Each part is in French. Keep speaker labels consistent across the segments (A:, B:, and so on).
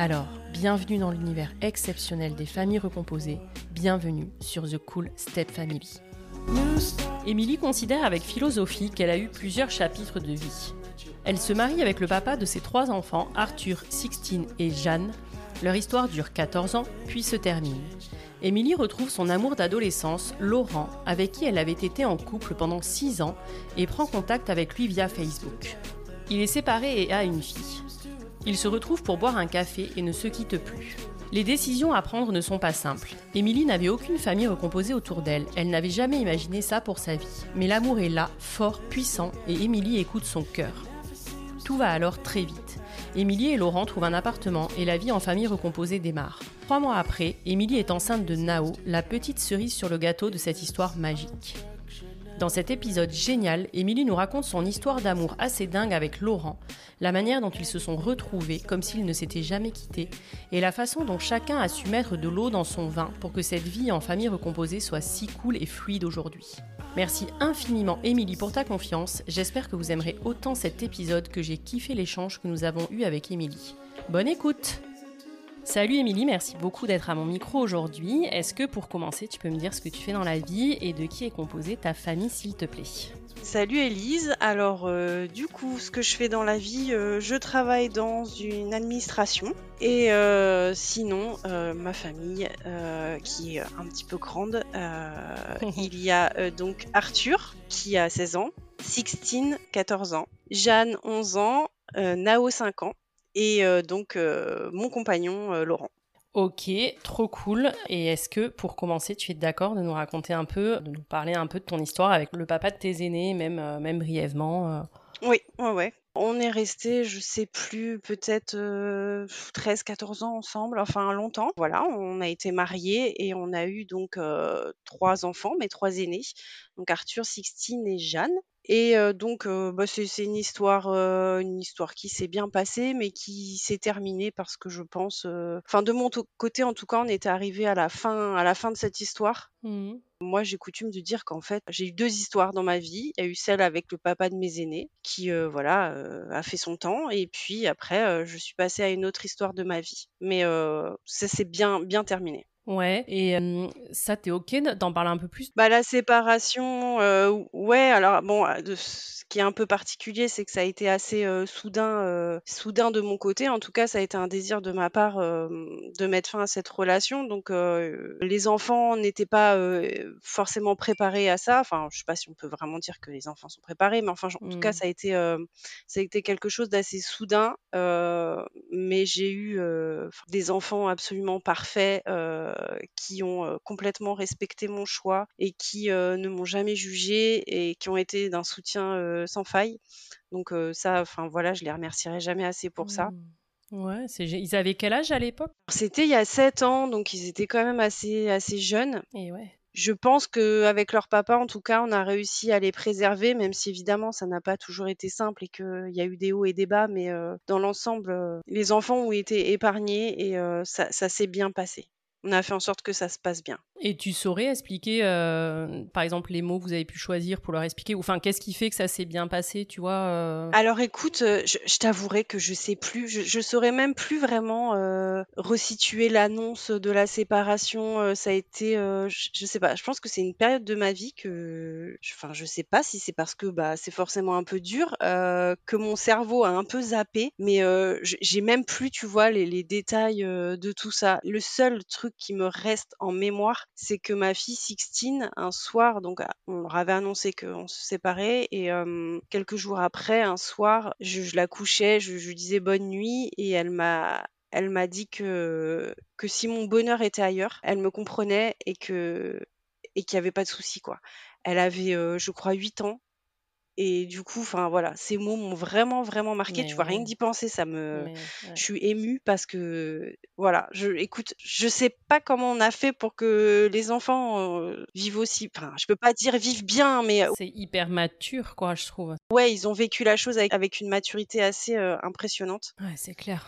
A: Alors, bienvenue dans l'univers exceptionnel des familles recomposées, bienvenue sur The Cool Step Family. Émilie considère avec philosophie qu'elle a eu plusieurs chapitres de vie. Elle se marie avec le papa de ses trois enfants, Arthur, Sixtine et Jeanne. Leur histoire dure 14 ans, puis se termine. Émilie retrouve son amour d'adolescence, Laurent, avec qui elle avait été en couple pendant 6 ans, et prend contact avec lui via Facebook. Il est séparé et a une fille. Ils se retrouvent pour boire un café et ne se quittent plus. Les décisions à prendre ne sont pas simples. Émilie n'avait aucune famille recomposée autour d'elle, elle n'avait jamais imaginé ça pour sa vie. Mais l'amour est là, fort, puissant, et Émilie écoute son cœur. Tout va alors très vite. Émilie et Laurent trouvent un appartement et la vie en famille recomposée démarre. Trois mois après, Émilie est enceinte de Nao, la petite cerise sur le gâteau de cette histoire magique. Dans cet épisode génial, Émilie nous raconte son histoire d'amour assez dingue avec Laurent, la manière dont ils se sont retrouvés comme s'ils ne s'étaient jamais quittés, et la façon dont chacun a su mettre de l'eau dans son vin pour que cette vie en famille recomposée soit si cool et fluide aujourd'hui. Merci infiniment Émilie pour ta confiance, j'espère que vous aimerez autant cet épisode que j'ai kiffé l'échange que nous avons eu avec Émilie. Bonne écoute Salut Émilie, merci beaucoup d'être à mon micro aujourd'hui. Est-ce que pour commencer, tu peux me dire ce que tu fais dans la vie et de qui est composée ta famille, s'il te plaît?
B: Salut Élise. Alors, euh, du coup, ce que je fais dans la vie, euh, je travaille dans une administration. Et euh, sinon, ma famille, qui est un petit peu grande, il y a donc Arthur, qui a 16 ans, Sixtine, 14 ans, Jeanne, 11 ans, Nao, 5 ans, et donc mon compagnon Laurent.
A: Ok, trop cool. Et est-ce que, pour commencer, tu es d'accord de nous raconter un peu, de nous parler un peu de ton histoire avec le papa de tes aînés, même, même brièvement
B: Oui, ouais, ouais. On est resté, je sais plus, peut-être 13-14 ans ensemble, enfin longtemps. Voilà, on a été mariés et on a eu donc trois enfants, mes trois aînés, donc Arthur, Sixtine et Jeanne. Et donc, bah, c'est une histoire, une histoire qui s'est bien passée, mais qui s'est terminée parce que je pense, enfin de mon côté en tout cas, on était arrivé à la fin, à la fin de cette histoire. Mmh Moi, j'ai coutume de dire qu'en fait, j'ai eu deux histoires dans ma vie. Il y a eu celle avec le papa de mes aînés, qui voilà a fait son temps, et puis après, je suis passée à une autre histoire de ma vie. Mais ça s'est bien bien terminé.
A: Ouais, et ça, t'es OK d'en parler un peu plus?
B: Bah, la séparation, ouais, alors bon, de ce qui est un peu particulier, c'est que ça a été assez, soudain, soudain de mon côté. En tout cas, ça a été un désir de ma part, de mettre fin à cette relation. Donc, les enfants n'étaient pas, forcément préparés à ça. Enfin, je sais pas si on peut vraiment dire que les enfants sont préparés, mais enfin, en tout cas, mmh. ça a été, ça a été quelque chose d'assez soudain. mais j'ai eu, des enfants absolument parfaits, qui ont complètement respecté mon choix et qui ne m'ont jamais jugé et qui ont été d'un soutien sans faille. Donc ça, enfin voilà, je les remercierai jamais assez pour ça. Mmh.
A: Ouais, ils avaient quel âge à l'époque?
B: C'était il y a 7 ans, donc ils étaient quand même assez, assez jeunes.
A: Et ouais.
B: Je pense qu'avec leur papa, en tout cas, on a réussi à les préserver, même si évidemment ça n'a pas toujours été simple et qu'il y a eu des hauts et des bas, mais dans l'ensemble, les enfants ont été épargnés et ça s'est bien passé. On a fait en sorte que ça se passe bien.
A: Et tu saurais expliquer, euh, par exemple, les mots que vous avez pu choisir pour leur expliquer, ou enfin, qu'est-ce qui fait que ça s'est bien passé, tu vois euh?
B: Alors écoute, euh, je, je t'avouerai que je sais plus, je, je saurais même plus vraiment euh, resituer l'annonce de la séparation. ça a été, je, je sais pas, je pense que c'est une période de ma vie que, enfin, je sais pas si c'est parce que bah c'est forcément un peu dur, que mon cerveau a un peu zappé, mais j'ai même plus, tu vois, les, les détails de tout ça. Le seul truc qui me reste en mémoire, c'est que ma fille Sixtine, un soir, donc ah, on leur avait annoncé qu'on se séparait, et euh, quelques jours après, un soir, je, la couchais, je, je lui disais bonne nuit, et elle m'a elle m'a dit que, que si mon bonheur était ailleurs, elle me comprenait et que et qu'il n'y avait pas de souci, quoi. Elle avait, euh, je crois, 8 ans. Et du coup, enfin voilà, ces mots m'ont vraiment, vraiment marqué. Tu vois, rien que d'y penser, ça me,
A: mais
B: je
A: ouais.
B: suis émue parce que, voilà, je, écoute, je sais pas comment on a fait pour que les enfants euh, vivent aussi. Enfin, je peux pas dire vivent bien, mais
A: C'est hyper mature, quoi, je trouve.
B: ouais, ils ont vécu la chose avec, avec une maturité assez euh, impressionnante.
A: Ouais, c'est clair.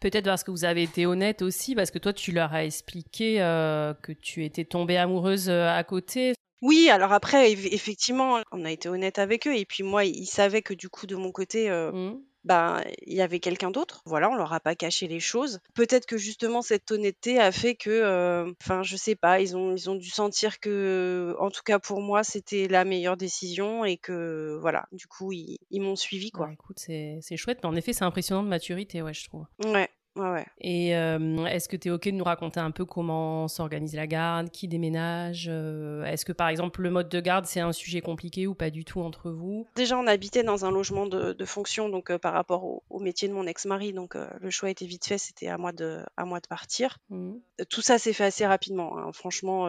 A: Peut-être parce que vous avez été honnête aussi, parce que toi, tu leur as expliqué euh, que tu étais tombée amoureuse euh, à côté.
B: Oui, alors après, eff- effectivement, on a été honnête avec eux. Et puis moi, ils savaient que du coup, de mon côté, euh,
A: Mhm.
B: ben, il y avait quelqu'un d'autre. Voilà, on leur a pas caché les choses. Peut-être que justement cette honnêteté a fait que, euh, enfin, je sais pas, ils ont ils ont dû sentir que, en tout cas pour moi, c'était la meilleure décision et que voilà, du coup, ils, ils m'ont suivi quoi.
A: Écoute, c'est c'est chouette, mais en effet, c'est impressionnant de maturité, ouais, je trouve.
B: Ouais, ouais, ouais.
A: Et euh, est-ce que tu es OK de nous raconter un peu comment s'organise la garde, qui déménage euh, Est-ce que par exemple le mode de garde c'est un sujet compliqué ou pas du tout entre vous?
B: Déjà, on habitait dans un logement de, de fonction, donc euh, par rapport au, au métier de mon ex-mari, donc le choix était vite fait, c'était à moi de à moi de partir. Euh, Tout ça s'est fait assez rapidement. hein. Franchement,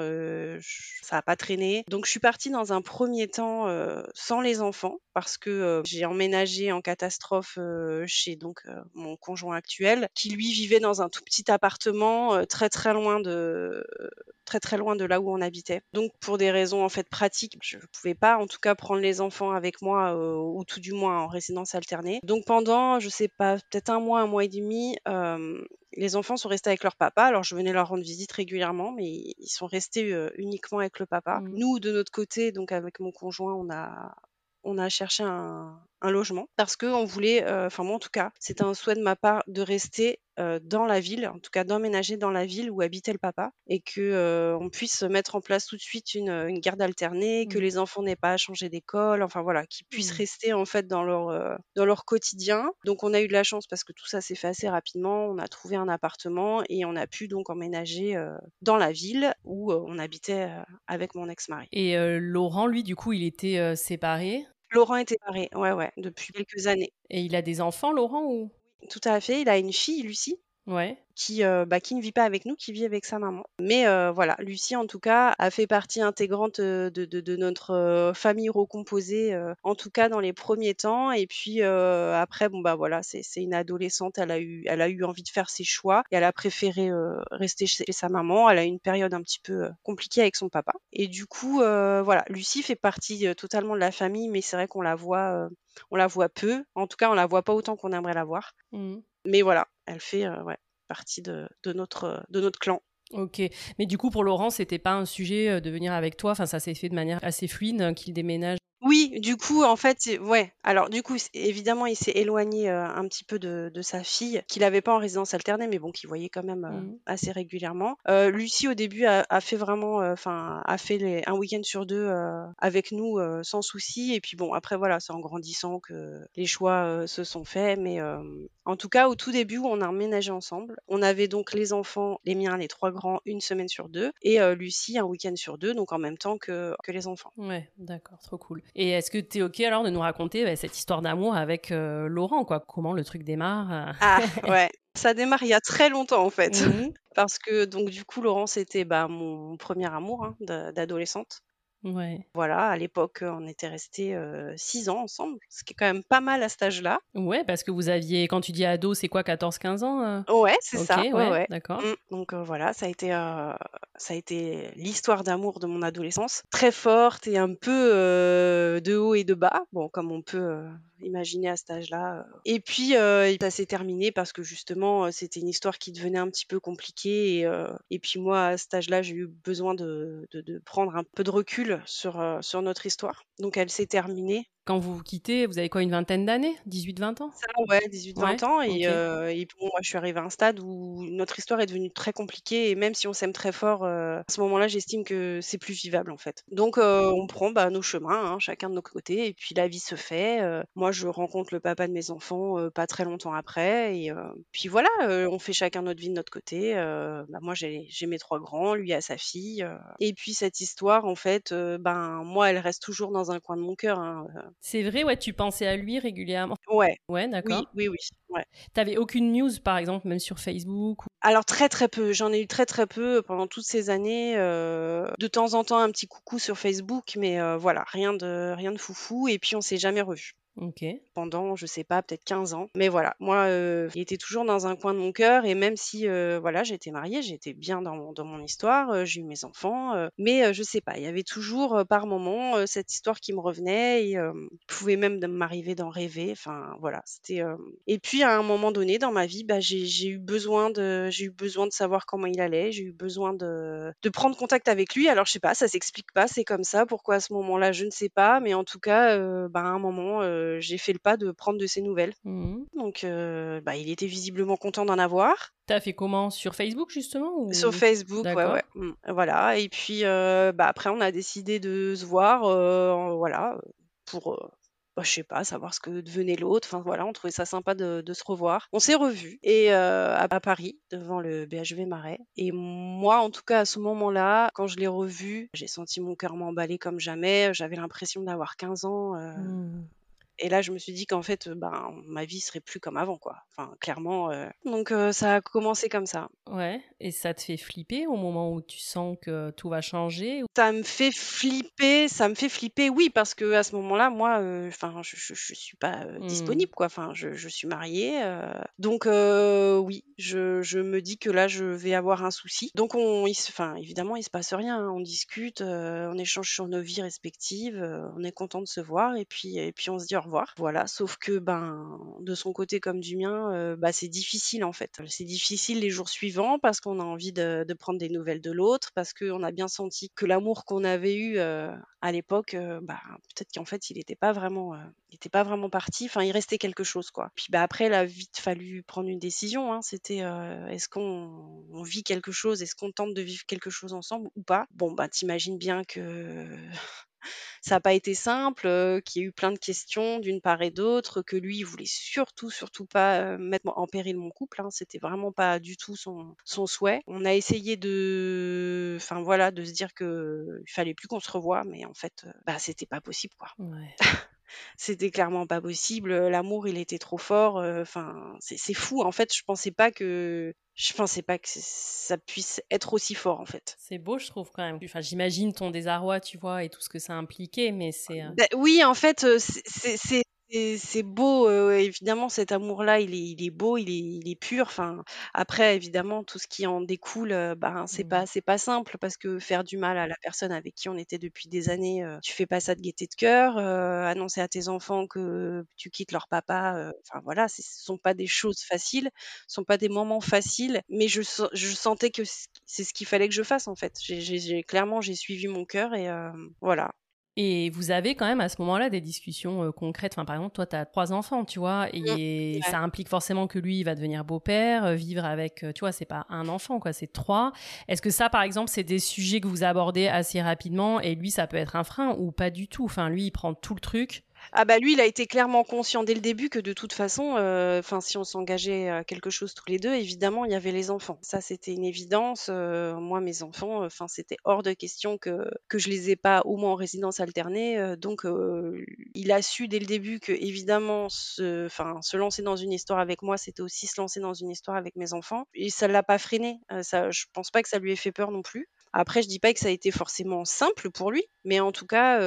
B: ça n'a pas traîné. Donc, je suis partie dans un premier temps sans les enfants parce que j'ai emménagé en catastrophe chez donc mon conjoint actuel, qui lui vivait dans un tout petit appartement euh, très très loin de très très loin de là où on habitait. Donc, pour des raisons en fait pratiques, je ne pouvais pas en tout cas prendre les enfants avec moi euh, ou tout du moins en résidence alternée. Donc, pendant je sais pas peut-être un mois, un mois et demi. euh, les enfants sont restés avec leur papa. Alors, je venais leur rendre visite régulièrement, mais ils sont restés euh, uniquement avec le papa.
A: Mhm.
B: Nous, de notre côté, donc avec mon conjoint, on a, on a cherché un, un logement parce que on voulait, euh, enfin moi en tout cas, c'était un souhait de ma part de rester euh, dans la ville, en tout cas d'emménager dans la ville où habitait le papa, et que euh, on puisse mettre en place tout de suite une, une garde alternée, que
A: Mhm.
B: les enfants n'aient pas à changer d'école, enfin voilà, qu'ils puissent
A: Mhm.
B: rester en fait dans leur euh, dans leur quotidien. Donc on a eu de la chance parce que tout ça s'est fait assez rapidement. On a trouvé un appartement et on a pu donc emménager dans la ville où on habitait avec mon ex-mari.
A: Et Laurent, lui, du coup, il était séparé?
B: Laurent était pareil, ouais ouais, depuis quelques années.
A: Et il a des enfants, Laurent, ou?
B: Tout à fait. Il a une fille, Lucie,
A: Ouais.
B: qui, euh, bah, qui ne vit pas avec nous, qui vit avec sa maman. Mais euh, voilà, Lucie, en tout cas, a fait partie intégrante euh, de, de, de notre famille recomposée, euh, en tout cas dans les premiers temps. Et puis après, bon bah voilà, c'est une adolescente, elle a eu, elle a eu envie de faire ses choix et elle a préféré rester chez sa maman. Elle a eu une période un petit peu compliquée avec son papa. Et du coup, voilà, Lucie fait partie totalement de la famille, mais c'est vrai qu'on la voit, on la voit peu. En tout cas, on la voit pas autant qu'on aimerait la voir.
A: Mhm.
B: Mais voilà, elle fait euh, ouais, partie de, notre, de notre clan.
A: Ok. Mais du coup, pour Laurent, c'était pas un sujet euh, de venir avec toi. Enfin, ça s'est fait de manière assez fluide euh, qu'il déménage.
B: Oui, du coup, en fait, c'est- ouais. Alors, du coup, c'est- évidemment, il s'est éloigné euh, un petit peu de, de sa fille, qu'il n'avait pas en résidence alternée, mais bon, qu'il voyait quand même euh,
A: Mhm.
B: assez régulièrement. Euh, Lucie, au début, a, a fait vraiment, enfin, a fait les- un week-end sur deux avec nous sans souci. Et puis bon, après, voilà, c'est en grandissant que les choix se sont faits. Mais en tout cas, au tout début, on a emménagé ensemble. On avait donc les enfants, les miens, les trois grands, une semaine sur deux, et Lucie un week-end sur deux, donc en même temps que, que les enfants.
A: Ouais, d'accord, trop cool. Et est-ce que tu es OK alors de nous raconter bah, cette histoire d'amour avec euh, Laurent, quoi? Comment le truc démarre euh?
B: Ah ouais, ça démarre il y a très longtemps en fait.
A: Mhm.
B: Parce que donc du coup Laurent c'était bah, mon premier amour hein, d'a- d'adolescente.
A: Ouais.
B: Voilà, à l'époque on était restés euh, six ans ensemble, ce qui est quand même pas mal à cet âge-là.
A: Ouais, parce que vous aviez, quand tu dis ado, c'est quoi, 14-15 ans euh?
B: Ouais, c'est ça. Ouais,
A: ouais,
B: ouais.
A: d'accord.
B: Mm. Donc euh, voilà, ça a été euh, ça a été l'histoire d'amour de mon adolescence, très forte et un peu euh, de haut et de bas. Bon, comme on peut euh, imaginer à cet âge-là. Et puis, heu, ça s'est terminé parce que justement, c'était une histoire qui devenait un petit peu compliquée et puis moi, à cet âge-là, j'ai eu besoin de prendre un peu de recul sur notre histoire. Donc elle s'est terminée.
A: Quand vous vous quittez, vous avez quoi, une vingtaine d'années? 18-20 ans?
B: Ça, ouais, 18-20
A: Ouais,
B: ans et
A: OK.
B: heu et puis bon, moi, je suis arrivée à un stade où notre histoire est devenue très compliquée et même si on s'aime très fort, heu, à ce moment-là, j'estime que c'est plus vivable, en fait. Donc heu, on prend, bah, nos chemins, hein, chacun de notre côté et puis la vie se fait, moi, je rencontre le papa de mes enfants, pas très longtemps après et puis voilà, on fait chacun notre vie de notre côté, bah, moi, j'ai mes 3 grands, lui a sa fille, et puis cette histoire, en fait, ben, moi, elle reste toujours dans un coin de mon cœur, hein,
A: C'est vrai, ouais, tu pensais à lui régulièrement?
B: Ouais,
A: Ouais,
B: oui,
A: d'accord.
B: oui, oui, ouais.
A: Tu avais aucune news, par exemple, même sur Facebook ou
B: Alors très, très peu, j'en ai eu très, très peu pendant toutes ces années, heu, de temps en temps un petit coucou sur Facebook, mais heu, voilà, rien de rien de foufou et puis on s'est jamais revus. Pendant, je sais pas, peut-être 15 ans. Mais voilà, moi, heu, il était toujours dans un coin de mon cœur et même si, heu, voilà, j'étais mariée, j'étais bien dans mon dans mon histoire, heu, j'ai eu mes enfants, mais je sais pas, il y avait toujours, par moments, heu, cette histoire qui me revenait et pouvait même m'arriver d'en rêver, enfin voilà, c'était, et puis à un moment donné dans ma vie, bah, j'ai eu besoin de eu besoin de savoir comment il allait, j'ai eu besoin de de prendre contact avec lui. Alors je sais pas, ça s'explique pas, c'est comme ça. Pourquoi à ce moment-là, je ne sais pas, mais en tout cas, bah, à un moment, heu, j'ai fait le pas de prendre de ses nouvelles.
A: Mmh
B: Donc heu, bah, il était visiblement content d'en avoir.
A: Tu fait comment? Sur Facebook justement
B: Sur? Facebook, ouais, ouais, mmh, voilà et puis, heu, bah, après on a décidé de se voir, voilà, pour, bah, je sais pas, savoir ce que devenait l'autre. Enfin voilà, on trouvait ça sympa de de se revoir. On s'est revus et à à Paris, devant le BHV Marais et moi, en tout cas, à ce moment-là, quand je l'ai revu, j'ai senti mon cœur m'emballer comme jamais. J'avais l'impression d'avoir 15 ans,
A: Mmh.
B: Et là, je me suis dit qu'en fait, heu, ben, ma vie serait plus comme avant, quoi. Enfin, clairement, heu, donc heu, ça a commencé comme ça.
A: Ouais et ça te fait flipper au moment où tu sens que tout va changer?
B: Ça me fait flipper ça me fait flipper, oui, parce qu'à ce moment-là, moi, heu, enfin, je je je suis pas,
A: Mmh.
B: disponible, quoi. Enfin, je je suis mariée, donc oui, je me dis que là, je vais avoir un souci. Donc on enfin, évidemment, il se passe rien, hein. On discute, on échange sur nos vies respectives, on est content de se voir et puis et puis on se dit au revoir. Voilà, sauf que, ben, de son côté comme du mien, heu, bah, c'est difficile, en fait. C'est difficile les jours suivants parce qu'on a envie de prendre des nouvelles de l'autre, parce qu'on a bien senti que l'amour qu'on avait eu, heu, à l'époque, heu, bah, peut-être qu'en fait, il était pas vraiment, il était pas vraiment parti. Enfin, il restait quelque chose, quoi. Puis, bah, après, il a vite fallu prendre une décision, hein. C'était, est-ce qu'on on vit quelque chose? Est-ce qu'on tente de vivre quelque chose ensemble ou pas? Bon, bah, tu imagines bien que ça a pas été simple, heu, qu'il y a eu plein de questions d'une part et d'autre, que lui, il voulait surtout, surtout pas, heu, mettre en péril mon couple, hein. C'était vraiment pas du tout son son souhait. On a essayé de enfin voilà, de se dire qu'il fallait plus qu'on se revoie, mais en fait, heu, bah, c'était pas possible, quoi.
A: Ouais.
B: C'était clairement pas possible, l'amour, il était trop fort, enfin, c'est c'est fou, en fait, je pensais pas que je pensais pas que ça puisse être aussi fort, en fait.
A: C'est beau, je trouve quand même. Enfin, j'imagine ton désarroi, tu vois? Et tout ce que ça impliquait, mais c'est, heu
B: Beh, oui, en fait, c'est c'est beau, heu, évidemment, cet amour-là, il est il est beau, il est il est pur. Enfin, après, évidemment, tout ce qui en découle, heu, ben, c'est
A: mmh.
B: pas c'est pas simple parce que faire du mal à la personne avec qui on était depuis des années, heu, tu fais pas ça de gaieté de cœur. Heu, annoncer à tes enfants que tu quittes leur papa, heu, enfin voilà, c'est ce sont pas des choses faciles, ce sont pas des moments faciles, mais je sen je sentais que c c'est ce qu'il fallait que je fasse, en fait. J'ai j'ai j'ai clairement, j'ai suivi mon cœur et hem, voilà.
A: Et vous avez quand même à ce moment-là des discussions, heu, concrètes? Enfin, par exemple, toi, tu as 3 enfants, tu vois?
B: Mmh,
A: Et
B: ouais.
A: ça implique forcément que lui, il va devenir beau-père, heu, vivre avec, heu, tu vois? C'est pas un enfant, quoi, c'est 3. Est-ce que ça, par exemple, c'est des sujets que vous abordez assez rapidement et lui, ça peut être un frein ou pas du tout? Enfin, lui, il prend tout le truc
B: Ah bah, lui, il a été clairement conscient dès le début que de toute façon, heu, enfin, si on s'engageait à quelque chose tous les 2, évidemment, il y avait les enfants. Ça, c'était une évidence, heu, moi, mes enfants, enfin, c'était hors de question que que je les ai pas au moins en résidence alternée, donc il a su dès le début qu'évidemment se enfin, se lancer dans une histoire avec moi, c'était aussi se lancer dans une histoire avec mes enfants et ça l'a pas freiné, ça je pense pas que ça lui ait fait peur non plus. Après, je dis pas que ça a été forcément simple pour lui, mais en tout cas,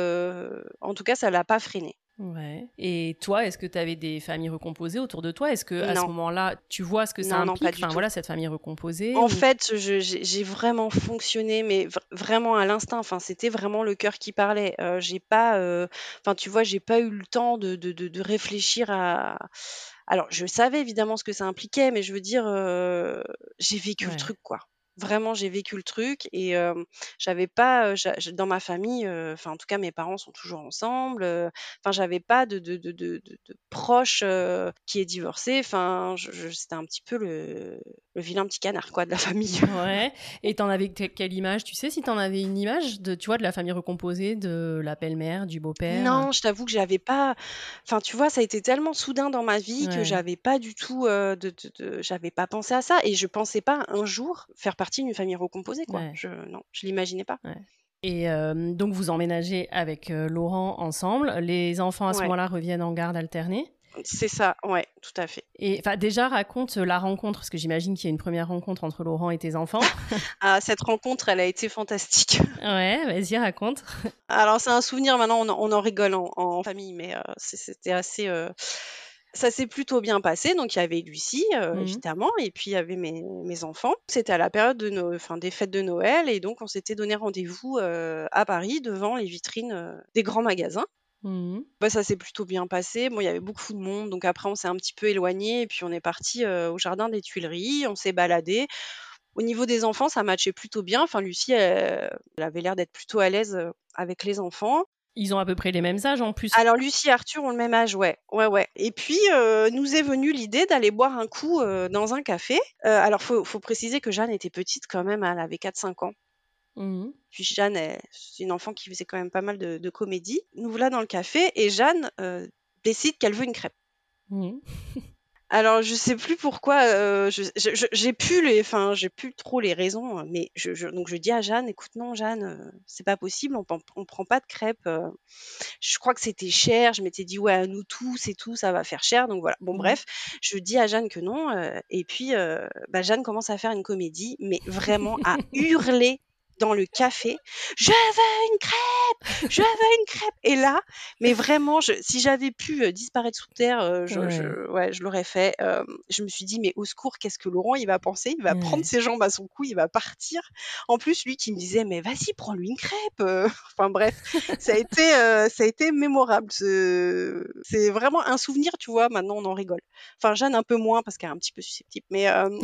B: en tout cas, ça l'a pas freiné.
A: Ouais. Et toi, est-ce que tu avais des familles recomposées autour de toi? Est-ce que à ce moment-là, tu vois ce que ça
B: Non, non,
A: implique?
B: pas du
A: Enfin
B: tout.
A: voilà, cette famille recomposée.
B: En
A: ou-
B: fait, j'ai vraiment fonctionné, mais vr vraiment à l'instinct. Enfin, c'était vraiment le cœur qui parlait. Heu, j'ai pas, enfin, tu vois, j'ai pas eu le temps de de de de réfléchir à alors je savais évidemment ce que ça impliquait, mais je veux dire, heu, j'ai vécu le truc, quoi. Vraiment, j'ai vécu le truc et hem, j'avais pas, heu, j'a j dans ma famille, heu, enfin, en tout cas, mes parents sont toujours ensemble, heu, enfin, j'avais pas de de de de de de proche, heu, qui est divorcé. Enfin, je je c'était un petit peu le le vilain petit canard, quoi, de la famille.
A: Ouais. Et t'en avais que- quelle image Tu sais si t'en avais une image de, tu vois, de la famille recomposée, de la belle-mère, du beau-père?
B: Non, je t'avoue que j'avais pas enfin, tu vois, ça a été tellement soudain dans ma vie que
A: Ouais.
B: j'avais pas du tout, heu, de de de j'avais pas pensé à ça et je pensais pas un jour faire partie d'une famille recomposée, quoi.
A: Ouais.
B: Je non, je l'imaginais pas.
A: Et euh, donc vous emménagez avec euh, Laurent ensemble. Les enfants à ce
B: Ouais.
A: moment-là reviennent en garde alternée.
B: C'est ça, ouais, tout à fait.
A: Et déjà raconte la rencontre, parce que j'imagine qu'il y a une première rencontre entre Laurent et tes enfants.
B: Ah, cette rencontre, elle a été fantastique.
A: ouais, vas-y raconte.
B: Alors c'est un souvenir, maintenant on en on en rigole en en famille, mais c'était assez, ça s'est plutôt bien passé. Donc il y avait Lucie, heu,
A: Mhm.
B: évidemment et puis il y avait mes mes enfants. C'était à la période de no enfin des fêtes de Noël et donc on s'était donné rendez-vous, heu, à Paris devant les vitrines, heu, des grands magasins.
A: Mhm.
B: Bah, ça s'est plutôt bien passé. Bon, il y avait beaucoup de monde, donc après on s'est un petit peu éloignés et puis on est partis, heu, au jardin des Tuileries, on s'est baladés. Au niveau des enfants, ça matchait plutôt bien. Enfin Lucie, elle elle avait l'air d'être plutôt à l'aise, avec les enfants.
A: Ils ont à peu près les mêmes âges en plus.
B: Alors Lucie et Arthur ont le même âge, ouais. Ouais, ouais. Et puis, heu, nous est venue l'idée d'aller boire un coup, heu, dans un café. Heu, alors faut faut préciser que Jeanne était petite quand même, elle avait 4-5 ans.
A: Mhm.
B: Puis Jeanne, c'est une enfant qui faisait quand même pas mal de de comédie. Nous voilà dans le café et Jeanne, décide qu'elle veut une crêpe.
A: Mhm.
B: Alors je sais plus pourquoi, heu, je je je j'ai plus les enfin, j'ai plus trop les raisons, mais je je donc je dis à Jeanne: «Écoute, non Jeanne, heu, c'est pas possible, on pen on prend pas de crêpes, heu». Je crois que c'était cher, je m'étais dit: «Ouais, à nous tous et tout, ça va faire cher», donc voilà. Bon
A: Mhm.
B: bref, je dis à Jeanne que non, heu et puis, heu, bah, Jeanne commence à faire une comédie, mais vraiment à hurler dans le café: «Je veux une crêpe! Je veux une crêpe!» et là, mais vraiment, je si j'avais pu, heu, disparaître sous terre, heu, je
A: Ouais.
B: je ouais, je l'aurais fait. Hem, je me suis dit: «Mais au secours, qu'est-ce que Laurent, il va penser? Il va
A: Ouais.
B: prendre ses jambes à son cou, il va partir». En plus, lui qui me disait: «Mais vas-y, prends-lui une crêpe, heu». Enfin bref, ça a été, heu, ça a été mémorable. Ce c'est vraiment un souvenir, tu vois? Maintenant, on en rigole. Enfin, Jeanne un peu moins parce qu'elle est un petit peu susceptible, mais hem,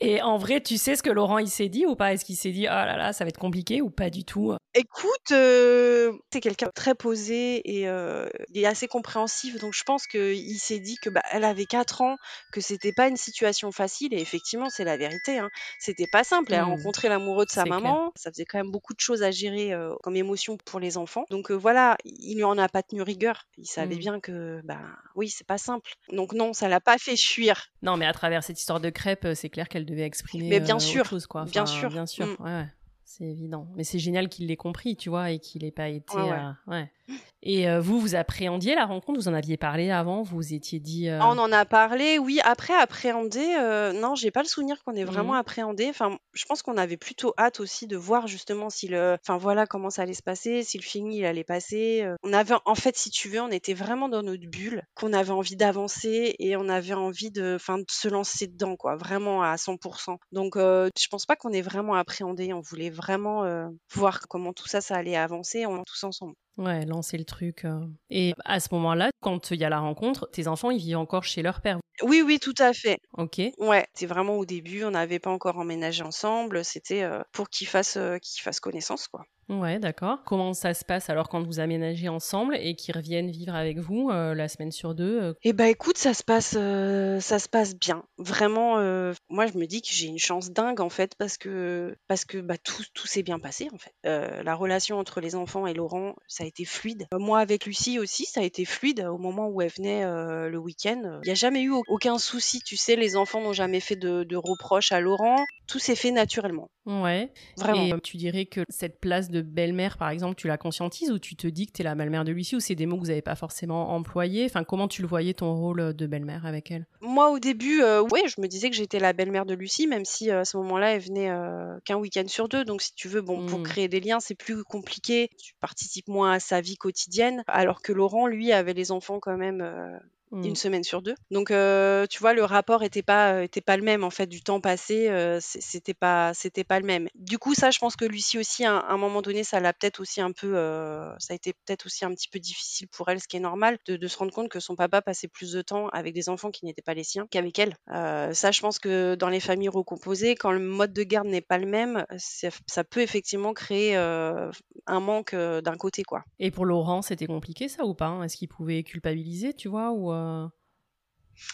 A: Et en vrai, tu sais ce que Laurent il s'est dit ou pas? Est-ce qu'il s'est dit ah là là, ça va être compliqué ou pas du tout?
B: Écoute, heu, c'est quelqu'un très posé et il est assez compréhensif, donc je pense qu'il s'est dit que, bah, elle avait 4 ans, que c'était pas une situation facile et effectivement, c'est la vérité, hein. C'était pas simple. Elle a
A: Mhm.
B: rencontré l'amoureux de sa
A: clair.
B: maman, ça faisait quand même beaucoup de choses à gérer, heu, comme émotion pour les enfants. Donc heu, voilà, il lui en a pas tenu rigueur. Il savait
A: Mhm.
B: bien que, bah, oui, c'est pas simple. Donc non, ça l'a pas fait fuir.
A: Non, mais à travers cette histoire de crêpes, euh, c'est clair qu'elle devait exprimer
B: Mais bien
A: euh,
B: sûr,
A: autre chose, quoi.
B: bien sûr.
A: Bien sûr, ouais. C'est évident. Mais c'est génial qu'il l'ait compris, tu vois, et qu'il n'ait pas été.
B: Ouais, ouais.
A: Euh. Et euh, vous, vous appréhendiez la rencontre? Vous en aviez parlé avant? Vous vous étiez dit. euh,
B: on en a parlé, oui. Après, appréhender, heu, non, j'ai pas le souvenir qu'on ait vraiment
A: Mhm.
B: appréhendé. Enfin, je pense qu'on avait plutôt hâte aussi de voir justement si le enfin voilà, comment ça allait se passer, si le film il allait passer. On avait en fait, si tu veux, on était vraiment dans notre bulle, qu'on avait envie d'avancer et on avait envie de enfin de se lancer dedans quoi, vraiment à 100% Donc heu, je pense pas qu'on ait vraiment appréhendé. On voulait vraiment, voir comment tout ça, ça allait avancer, on tous ensemble.
A: Ouais, lancer le truc. euh. Et à ce moment-là, quand il y a la rencontre, tes enfants, ils vivent encore chez leur père?
B: Oui, oui, tout à fait.
A: Ok.
B: Ouais, c'est vraiment au début, on n'avait pas encore emménagé ensemble, c'était, heu, pour qu'ils fassent, heu, qu'ils fassent connaissance, quoi.
A: Ouais, d'accord. Comment ça se passe alors quand vous aménagez ensemble et qu'ils reviennent vivre avec vous euh, la semaine sur deux euh,
B: Et bah, écoute, ça se passe, heu, ça se passe bien. Vraiment, moi, je me dis que j'ai une chance dingue, en fait, parce que parce que, bah, tout tout s'est bien passé, en fait. La relation entre les enfants et Laurent, ça a été fluide. Euh, Moi, avec Lucie aussi, ça a été fluide. Au moment où elle venait, le week-end, il y a jamais eu au aucun souci, tu sais? Les enfants n'ont jamais fait de de reproches à Laurent. Tout s'est fait naturellement,
A: Ouais.
B: vraiment.
A: Et euh, tu dirais que cette place de belle-mère, par exemple, tu la conscientises ou tu te dis que tu es la belle-mère de Lucie ou c'est des mots que vous n'avez pas forcément employés? Enfin, comment tu le voyais ton rôle de belle-mère avec elle?
B: Moi, au début, euh, oui, je me disais que j'étais la belle-mère de Lucie, même si euh, à ce moment-là, elle venait euh, qu'un week-end sur deux. Donc, si tu veux, bon, pour
A: Hmm.
B: créer des liens, c'est plus compliqué. Tu participes moins à sa vie quotidienne, alors que Laurent, lui, avait les enfants quand même.
A: Hmm.
B: une semaine sur deux. Donc, euh, tu vois, le rapport était pas, euh, était pas le même en fait. Du temps passé, euh, c'était pas, c'était pas le même. Du coup, ça, je pense que Lucie aussi, à un, moment donné, ça l'a peut-être aussi un peu, euh, ça a été peut-être aussi un petit peu difficile pour elle, ce qui est normal, de, de se rendre compte que son papa passait plus de temps avec des enfants qui n'étaient pas les siens qu'avec elle. Ça, je pense que dans les familles recomposées, quand le mode de garde n'est pas le même, ça peut effectivement créer un manque d'un côté, quoi.
A: Et pour Laurent, c'était compliqué ça ou pas hein? Est-ce qu'il pouvait culpabiliser, tu vois ou euh,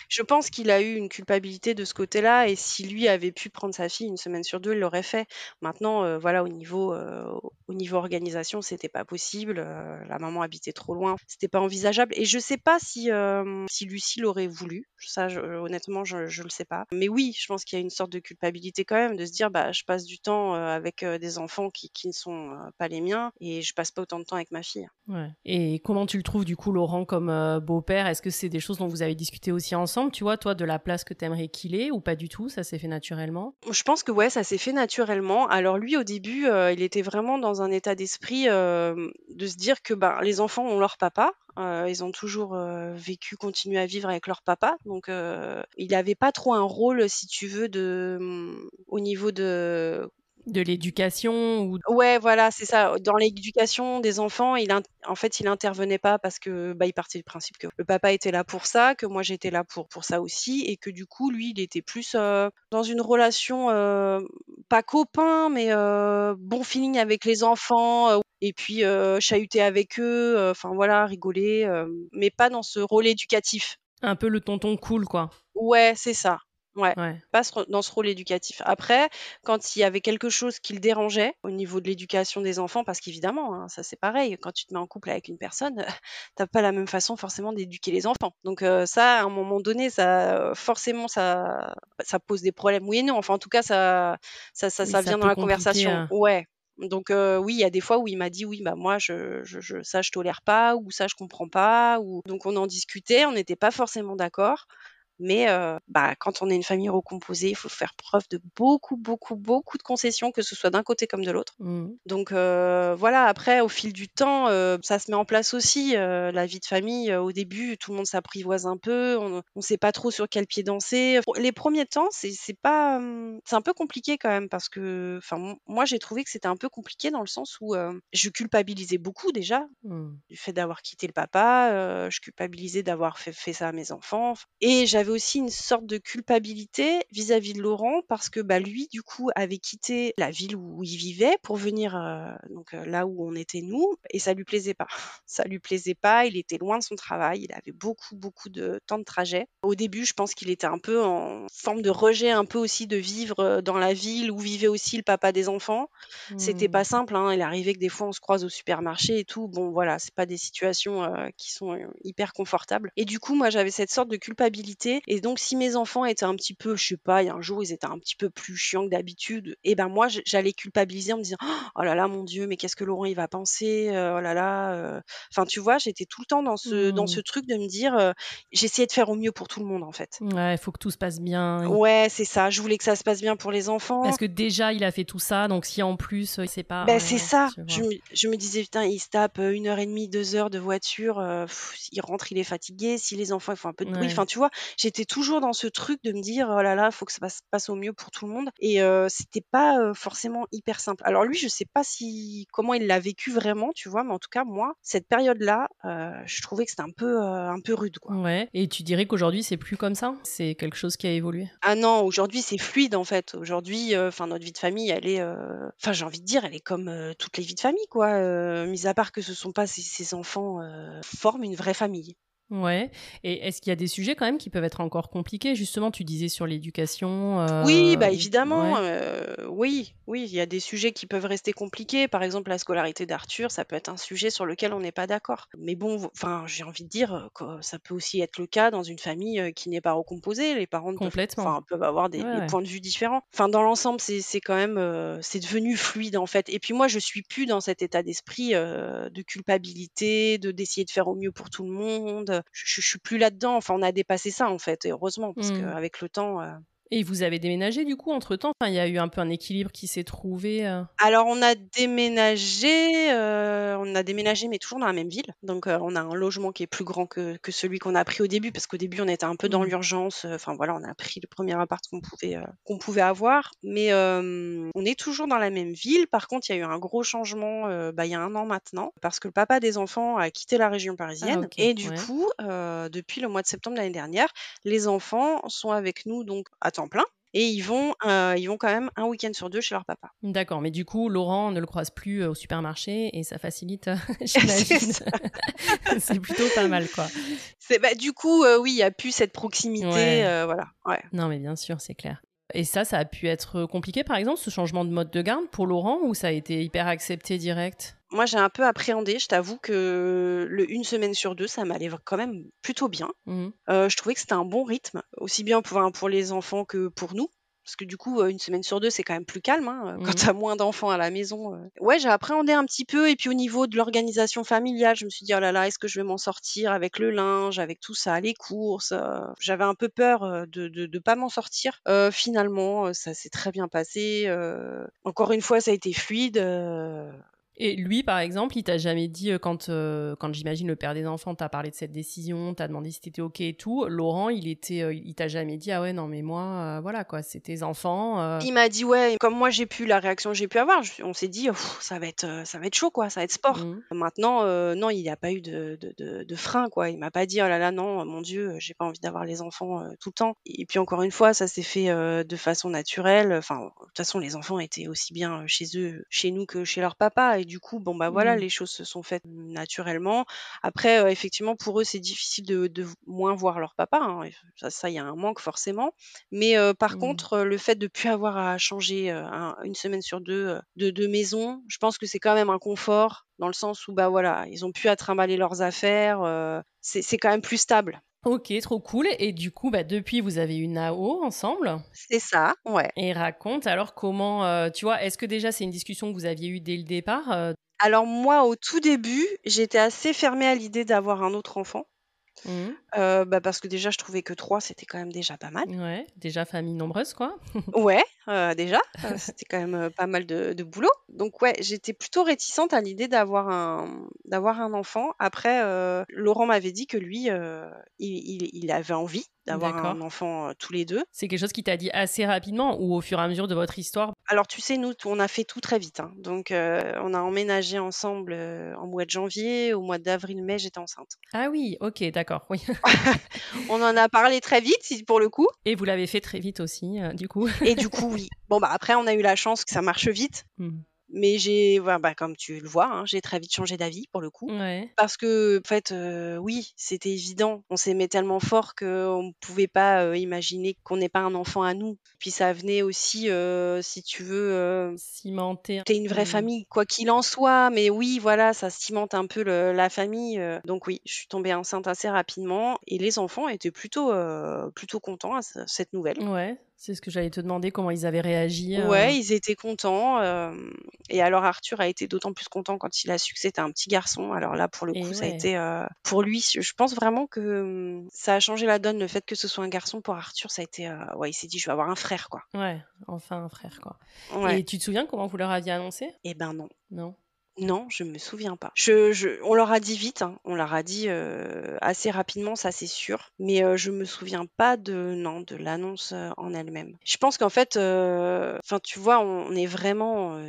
B: Je pense qu'il a eu une culpabilité de ce côté-là et si lui avait pu prendre sa fille une semaine sur deux, il l'aurait fait. Maintenant, euh, voilà, au niveau, euh, organisation, c'était pas possible. euh, la maman habitait trop loin, c'était pas envisageable. Et je sais pas si, euh, Lucie l'aurait voulu. Ça, je- honnêtement, je, le sais pas. Mais oui, je pense qu'il y a une sorte de culpabilité quand même de se dire, bah, je passe du temps avec des enfants qui, qui ne sont pas les miens et je passe pas autant de temps avec ma fille.
A: Ouais. Et comment tu le trouves du coup, Laurent, comme beau-père? Est-ce que c'est des choses dont vous avez discuté aussi ensemble Tu vois, toi, de la place que t'aimerais qu'il ait ou pas du tout Ça s'est fait naturellement?
B: Je pense que ouais, ça s'est fait naturellement. Alors lui, au début, euh, il était vraiment dans un état d'esprit euh, de se dire que ben, les enfants ont leur papa. Euh, ils ont toujours vécu, continué à vivre avec leur papa. Donc, il n'avait pas trop un rôle, si tu veux, de, hum, au niveau de
A: De l'éducation ou
B: Ouais, voilà, c'est ça. Dans l'éducation des enfants, il in- en fait, il intervenait pas parce que bah, il partait du principe que le papa était là pour ça, que moi j'étais là pour pour ça aussi, et que du coup, lui, il était plus euh, dans une relation euh, pas copain, mais euh, bon feeling avec les enfants, et puis chahuter avec eux, enfin voilà, rigoler, mais pas dans ce rôle éducatif.
A: un peu le tonton cool, quoi.
B: Ouais, c'est ça. Ouais
A: Ouais.
B: pas ce- dans ce rôle éducatif. Après, quand il y avait quelque chose qui le dérangeait au niveau de l'éducation des enfants, parce qu'évidemment, hein, ça c'est pareil, quand tu te mets en couple avec une personne, t'as pas la même façon forcément d'éduquer les enfants. Donc euh, ça, à un moment donné, ça forcément ça, ça pose des problèmes. Oui et non. Enfin, en tout cas, ça, ça, ça,
A: Oui,
B: ça vient dans la conversation.
A: hein.
B: Ouais. Donc euh, oui, il y a des fois où il m'a dit oui, bah moi je, je, je- ça je tolère pas ou ça je comprends pas ou donc on en discutait, on n'était pas forcément d'accord. Mais euh, bah, quand on est une famille recomposée, il faut faire preuve de beaucoup, beaucoup, beaucoup de concessions, que ce soit d'un côté comme de l'autre.
A: Mm.
B: Donc euh, voilà, après, au fil du temps, euh, ça se met en place aussi. la vie de famille, au début, tout le monde s'apprivoise un peu, on ne sait pas trop sur quel pied danser. Les premiers temps, c'est pas, hum, c'est un peu compliqué quand même parce que, enfin, moi j'ai trouvé que c'était un peu compliqué dans le sens où je culpabilisais beaucoup déjà
A: Mm.
B: du fait d'avoir quitté le papa, je culpabilisais d'avoir fait, fait ça à mes enfants. Et j'avais aussi une sorte de culpabilité vis-à-vis de Laurent parce que bah, lui, du coup, avait quitté la ville où il vivait pour venir euh, donc euh, là où on était nous, et ça lui plaisait pas. Ça lui plaisait pas. Il était loin de son travail. Il avait beaucoup, beaucoup de temps de trajet. Au début, je pense qu'il était un peu en forme de rejet, un peu aussi de vivre euh, dans la ville où vivait aussi le papa des enfants. C'était
A: Mm.
B: pas simple, hein. Il arrivait que des fois on se croise au supermarché et tout. Bon, voilà, c'est pas des situations euh, qui sont hyper confortables. Et du coup, moi, j'avais cette sorte de culpabilité. Et donc, si mes enfants étaient un petit peu, je sais pas, il y a un jour, ils étaient un petit peu plus chiants que d'habitude, et ben moi, j'allais culpabiliser en me disant, oh là là, mon Dieu, mais qu'est-ce que Laurent il va penser Euh, Oh là là. euh. Enfin, tu vois, j'étais tout le temps dans ce dans
A: Mm.
B: ce truc de me dire, euh, j'essayais de faire au mieux pour tout le monde en fait.
A: Ouais, il faut que tout se passe bien.
B: Ouais, c'est ça. Je voulais que ça se passe bien pour les enfants.
A: Parce que déjà, il a fait tout ça, donc si en plus, euh, c'est pas.
B: Ben
A: ouais,
B: c'est ça.
A: je
B: me, je me disais, putain, il se tape euh, une heure et demie, deux heures de voiture, euh, pff, il rentre, il est fatigué. Si les enfants ils font un peu de bruit,
A: Ouais.
B: enfin, tu vois, j'étais toujours dans ce truc de me dire, oh là là, faut que ça passe, passe au mieux pour tout le monde. Et euh, c'était pas euh, forcément hyper simple. Alors lui, je sais pas si comment il l'a vécu vraiment, tu vois, mais en tout cas, moi, cette période-là, euh, je trouvais que c'était un peu, un peu rude, quoi.
A: Ouais. Et tu dirais qu'aujourd'hui, c'est plus comme ça? C'est quelque chose qui a évolué?
B: Ah non, aujourd'hui c'est fluide en fait. Aujourd'hui, enfin notre vie de famille, elle est, enfin j'ai envie de dire, elle est comme toutes les vies de famille quoi. Mis à part que ce sont pas ces, ces enfants forment une vraie famille.
A: Ouais. Et est-ce qu'il y a des sujets quand même qui peuvent être encore compliqués? Justement, tu disais sur l'éducation. euh,
B: Oui, bah évidemment.
A: ouais.
B: euh, oui, oui, il y a des sujets qui peuvent rester compliqués. Par exemple, la scolarité d'Arthur, ça peut être un sujet sur lequel on n'est pas d'accord. Mais bon, enfin, j'ai envie de dire que ça peut aussi être le cas dans une famille qui n'est pas recomposée. Les parents peuvent,
A: Complètement.
B: peuvent avoir des, des points de vue différents. Enfin, dans l'ensemble, c'est c'est quand même, c'est devenu fluide en fait. Et puis moi, je suis plus dans cet état d'esprit de culpabilité, de d'essayer de faire au mieux pour tout le monde. Je, je suis plus là-dedans. Enfin, on a dépassé ça en fait, et heureusement, parce mmh. qu'avec le temps,
A: et vous avez déménagé du coup entre-temps? Enfin, Il y a eu un peu un équilibre qui s'est trouvé euh?
B: Alors on a déménagé, euh, on a déménagé mais toujours dans la même ville. Donc euh, on a un logement qui est plus grand que, que celui qu'on a pris au début parce qu'au début on était un peu dans mmh. l'urgence. Enfin voilà, on a pris le premier appart qu'on pouvait, qu'on pouvait avoir. Mais on est toujours dans la même ville. Par contre il y a eu un gros changement bah, il y a un an maintenant parce que le papa des enfants a quitté la région parisienne. Ah, et du coup, depuis le mois de septembre de l'année dernière, les enfants sont avec nous donc à plein. Et ils vont, euh, ils vont quand même un week-end sur deux chez leur papa.
A: D'accord, mais du coup, Laurent ne le croise plus euh, au supermarché et ça facilite, euh, j'imagine. c'est plutôt pas mal, quoi.
B: C'est, bah, du coup, oui, il n'y a plus cette proximité, voilà. Ouais.
A: Non, mais bien sûr, c'est clair. Et ça, ça a pu être compliqué, par exemple, ce changement de mode de garde pour Laurent, ou ça a été hyper accepté direct?
B: Moi, j'ai un peu appréhendé. Je t'avoue que le une semaine sur deux, ça m'allait quand même plutôt bien. Mmh euh, je trouvais que c'était un bon rythme, aussi bien pour, pour les enfants que pour nous. Parce que du coup, euh, une semaine sur deux, c'est quand même plus calme hein, quand mmh t'as moins d'enfants à la maison. Euh. Ouais, j'ai appréhendé un petit peu. Et puis au niveau de l'organisation familiale, je me suis dit, oh là là, est-ce que je vais m'en sortir avec le linge, avec tout ça, les courses J'avais un peu peur de ne pas m'en sortir. finalement, ça s'est très bien passé. encore une fois, ça a été fluide.
A: Et lui, par exemple, il t'a jamais dit, euh, quand, euh, quand j'imagine le père des enfants t'a parlé de cette décision, t'a demandé si t'étais OK et tout, Laurent, il était, euh, il t'a jamais dit, ah ouais, non, mais moi, voilà, quoi, c'est tes enfants.
B: Il m'a dit, ouais, comme moi j'ai pu, la réaction que j'ai pu avoir, on s'est dit, ça, va être, ça va être chaud, quoi, ça va être sport. Mmh. Maintenant, non, il n'y a pas eu de, de, de, frein, quoi. Il m'a pas dit, oh là là, non, mon Dieu, j'ai pas envie d'avoir les enfants tout le temps. Et puis encore une fois, ça s'est fait de façon naturelle. Enfin, de toute façon, les enfants étaient aussi bien chez eux, chez nous que chez leur papa. Et du coup, bon bah voilà, mmh. les choses se sont faites naturellement. Après, euh, effectivement, pour eux, c'est difficile de, moins voir leur papa. Hein, ça, il y a un manque forcément. Mais euh, par mmh. contre, le fait de plus avoir à changer euh, une semaine sur deux de, de maison, je pense que c'est quand même un confort dans le sens où bah voilà, ils ont pu à trimballer leurs affaires. c'est quand même plus stable.
A: Ok, trop cool. Et du coup, bah, depuis, vous avez une AO ensemble.
B: C'est ça, ouais.
A: Et raconte alors comment, euh, tu vois, est-ce que déjà c'est une discussion que vous aviez eue dès le départ euh?
B: Alors moi, au tout début, j'étais assez fermée à l'idée d'avoir un autre enfant. Mmh. Euh, bah, parce que déjà, je trouvais que trois, c'était quand même déjà pas mal.
A: Ouais, déjà famille nombreuse, quoi.
B: Ouais, déjà, c'était quand même pas mal de, de boulot. Donc ouais, j'étais plutôt réticente à l'idée d'avoir un d'avoir un enfant. Après, Laurent m'avait dit que lui, il, il, avait envie d'avoir un enfant tous les deux.
A: C'est quelque chose qui t'a dit assez rapidement ou au fur et à mesure de votre histoire?
B: Alors tu sais, nous, on a fait tout très vite. Hein. Donc on a emménagé ensemble en mois de janvier. Au mois d'avril-mai, j'étais enceinte.
A: Ah oui, ok, d'accord, oui.
B: on en a parlé très vite, pour le coup.
A: Et vous l'avez fait très vite aussi, du coup.
B: Et du coup, oui. Bon, bah après, on a eu la chance que ça marche vite. Mmh. Mais j'ai, bah, comme tu le vois, hein, j'ai très vite changé d'avis pour le coup. Parce que, en fait, euh, oui, c'était évident. On s'aimait tellement fort qu'on ne pouvait pas euh, imaginer qu'on n'ait pas un enfant à nous. Puis ça venait aussi, euh, si tu veux,
A: cimenter.
B: T'es une vraie famille, quoi qu'il en soit. Mais oui, voilà, ça cimente un peu la famille. donc oui, je suis tombée enceinte assez rapidement et les enfants étaient plutôt, plutôt contents à cette nouvelle.
A: Ouais, c'est ce que j'allais te demander, comment ils avaient réagi.
B: Euh. Ouais, ils étaient contents. Euh, et alors Arthur a été d'autant plus content quand il a su que c'était un petit garçon. Alors là, pour le coup, ça a été euh, pour lui. Je pense vraiment que hum, ça a changé la donne. Le fait que ce soit un garçon pour Arthur, ça a été. ouais, il s'est dit, je vais avoir un frère, quoi.
A: Ouais, enfin un frère, quoi. Et tu te souviens comment vous leur aviez annoncé?
B: Eh ben non.
A: Non?
B: Non, je me souviens pas. Je, on leur a dit vite, hein. on leur a dit euh, assez rapidement, ça c'est sûr. Mais euh, je me souviens pas de non de l'annonce euh, en elle-même. Je pense qu'en fait, enfin tu vois, on, est vraiment,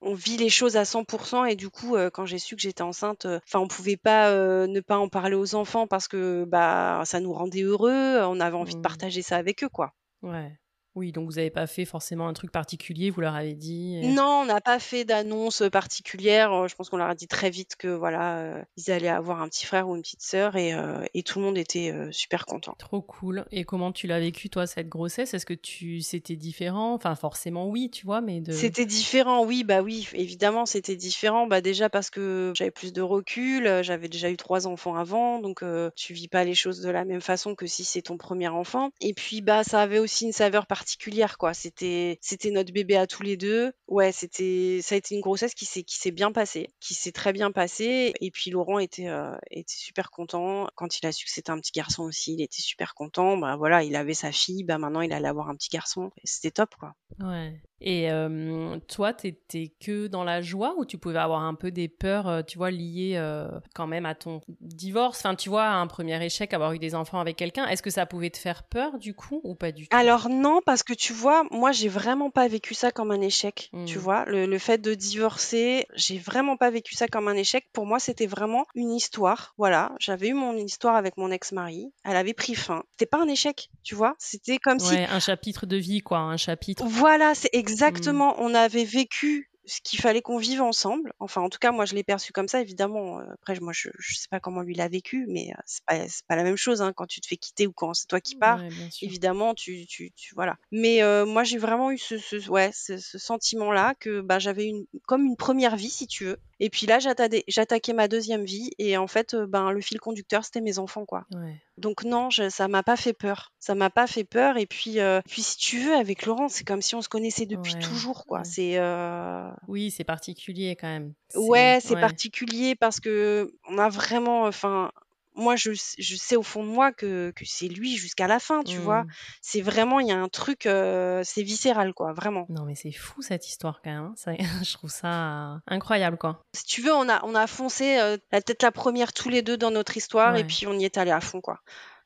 B: on vit les choses à 100% et du coup, quand j'ai su que j'étais enceinte, enfin on pouvait pas ne pas en parler aux enfants parce que bah ça nous rendait heureux, on avait envie de mmh. partager ça avec eux quoi.
A: Ouais. Oui, donc vous n'avez pas fait forcément un truc particulier, vous leur avez dit.
B: Non, on n'a pas fait d'annonce particulière. Je pense qu'on leur a dit très vite que voilà, ils allaient avoir un petit frère ou une petite sœur et, et tout le monde était super content.
A: Trop cool. Et comment tu l'as vécu toi cette grossesse? Est-ce que tu c'était différent? Enfin forcément oui, tu vois, mais de.
B: C'était différent, oui, bah oui, évidemment c'était différent. Bah déjà parce que j'avais plus de recul, j'avais déjà eu trois enfants avant, donc tu vis pas les choses de la même façon que si c'est ton premier enfant. Et puis bah ça avait aussi une saveur particulière quoi. C'était c'était notre bébé à tous les deux. Ouais, c'était ça a été une grossesse qui s'est bien passée, qui s'est très bien passée. Et puis Laurent était était super content quand il a su que c'était un petit garçon aussi. Il était super content. Bah voilà, il avait sa fille, bah maintenant il allait avoir un petit garçon. C'était top quoi.
A: Et euh, toi, t'étais que dans la joie ou tu pouvais avoir un peu des peurs, euh, tu vois, liées euh, quand même à ton divorce? Enfin, tu vois, un premier échec, avoir eu des enfants avec quelqu'un, est-ce que ça pouvait te faire peur du coup ou pas du tout?
B: Alors non, parce que tu vois, moi, j'ai vraiment pas vécu ça comme un échec. Tu mmh. vois, le, fait de divorcer, j'ai vraiment pas vécu ça comme un échec. Pour moi, c'était vraiment une histoire. Voilà, j'avais eu mon histoire avec mon ex-mari. Elle avait pris fin. C'était pas un échec, tu vois. C'était comme
A: ouais,
B: si
A: un chapitre de vie, quoi, un chapitre.
B: Voilà, c'est Exactement, on avait vécu ce qu'il fallait qu'on vive ensemble. Enfin, en tout cas, moi, je l'ai perçu comme ça, évidemment. Après, moi, je, je sais pas comment lui l'a vécu, mais c'est pas, pas la même chose hein, quand tu te fais quitter ou quand c'est toi qui pars. évidemment, tu, tu, tu, voilà. Mais moi, j'ai vraiment eu ce, ce ouais, ce, sentiment-là que bah, j'avais une, comme une première vie, si tu veux. Et puis là, j'attaquais ma deuxième vie, et en fait, ben, le fil conducteur, c'était mes enfants, quoi. Donc non, je, ça m'a pas fait peur. Ça m'a pas fait peur. Et puis, puis si tu veux, avec Laurent, c'est comme si on se connaissait depuis toujours, quoi. C'est
A: oui, c'est particulier quand même.
B: Ouais, c'est particulier parce que on a vraiment, enfin, moi, je, je sais au fond de moi que, que c'est lui jusqu'à la fin, tu vois. Mmh. C'est vraiment, il y a un truc, c'est viscéral, quoi, vraiment.
A: Non, mais c'est fou cette histoire quand même. Hein. Ça, je trouve ça incroyable, quoi.
B: Si tu veux, on a, on a foncé la tête la première tous les deux dans notre histoire et puis on y est allé à fond, quoi.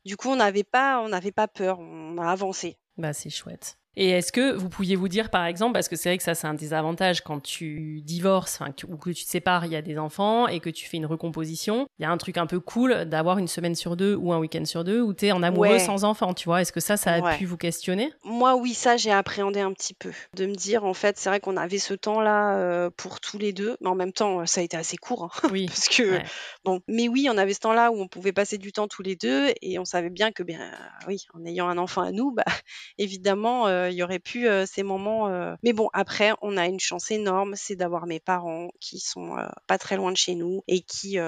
B: Du coup, on n'avait pas, on n'avait pas peur, on a avancé.
A: Bah, c'est chouette. Et est-ce que vous pouviez vous dire, par exemple, parce que c'est vrai que ça, c'est un désavantage quand tu divorces ou que tu te sépares, il y a des enfants et que tu fais une recomposition. Il y a un truc un peu cool d'avoir une semaine sur deux ou un week-end sur deux où tu es en amoureux sans enfant, tu vois. Est-ce que ça, ça a pu vous questionner?
B: Moi, oui, ça, j'ai appréhendé un petit peu. De me dire, en fait, c'est vrai qu'on avait ce temps-là euh, pour tous les deux, mais en même temps, ça a été assez court. Hein, oui. parce que, bon, mais oui, on avait ce temps-là où on pouvait passer du temps tous les deux et on savait bien que, bien, oui, en ayant un enfant à nous, bah, évidemment, euh, il y aurait pu ces moments. Mais bon, après, on a une chance énorme, c'est d'avoir mes parents qui sont pas très loin de chez nous et qui,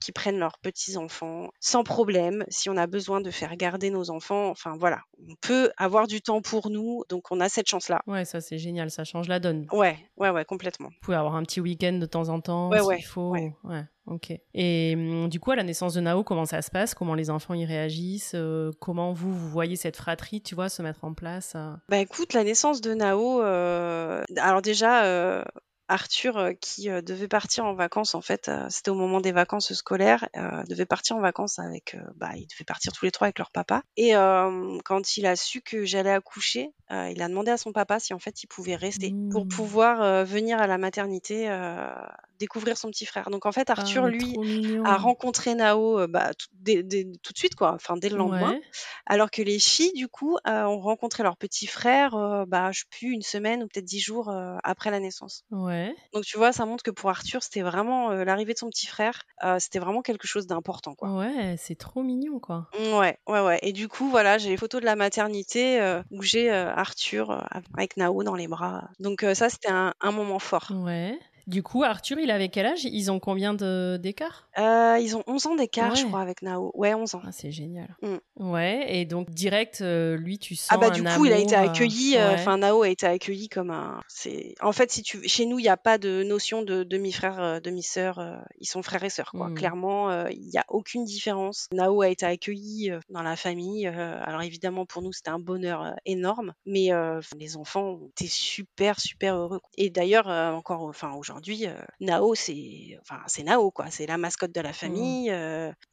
B: qui prennent leurs petits enfants sans problème. Si on a besoin de faire garder nos enfants, enfin voilà, on peut avoir du temps pour nous, donc on a cette chance-là.
A: Ouais, ça c'est génial, ça change la donne.
B: Ouais, ouais, ouais, complètement.
A: Vous pouvez avoir un petit week-end de temps en temps ouais, s'il faut. ouais. Ok. Et hum, du coup, à la naissance de Nao, comment ça se passe? Comment les enfants y réagissent? Euh, Comment vous, vous voyez cette fratrie, tu vois, se mettre en place euh?
B: Bah écoute, la naissance de Nao, euh, alors déjà, Arthur qui devait partir en vacances en fait c'était au moment des vacances scolaires devait partir en vacances avec bah il devait partir tous les trois avec leur papa et quand il a su que j'allais accoucher il a demandé à son papa si en fait il pouvait rester pour mmh. pouvoir venir à la maternité découvrir son petit frère. Donc en fait, Arthur, ah, lui, a rencontré Nao euh, bah, tout, de suite, quoi, enfin dès le lendemain. Alors que les filles, du coup, euh, ont rencontré leur petit frère, euh, bah, je sais plus, une semaine ou peut-être dix jours après la naissance.
A: Ouais.
B: Donc tu vois, ça montre que pour Arthur, c'était vraiment l'arrivée de son petit frère, c'était vraiment quelque chose d'important, quoi.
A: Ouais, c'est trop mignon, quoi.
B: Ouais, ouais, ouais. Et du coup, voilà, j'ai les photos de la maternité où j'ai Arthur avec Nao dans les bras. Donc ça, c'était un, moment fort.
A: Du coup, Arthur, il avait quel âge? Ils ont combien d'écart?
B: Euh, Ils ont 11 ans d'écart, je crois, avec Nao. Ouais, 11 ans.
A: Ah, c'est génial. Mm. Ouais, et donc direct, euh, lui, tu sens.
B: Ah, bah, du coup, il a été accueilli, euh, enfin, Nao a été accueilli comme un. En fait, si tu... chez nous, il n'y a pas de notion de demi-frère, demi-sœur. ils sont frères et sœurs, quoi. Mm. Clairement, il n'y a aucune différence. Nao a été accueilli dans la famille. alors, évidemment, pour nous, c'était un bonheur énorme. Mais les enfants étaient super, super heureux. Et d'ailleurs, encore, enfin, aujourd'hui, aujourd'hui, Nao, c'est enfin, c'est Nao, quoi. C'est la mascotte de la
A: Mmh.
B: famille.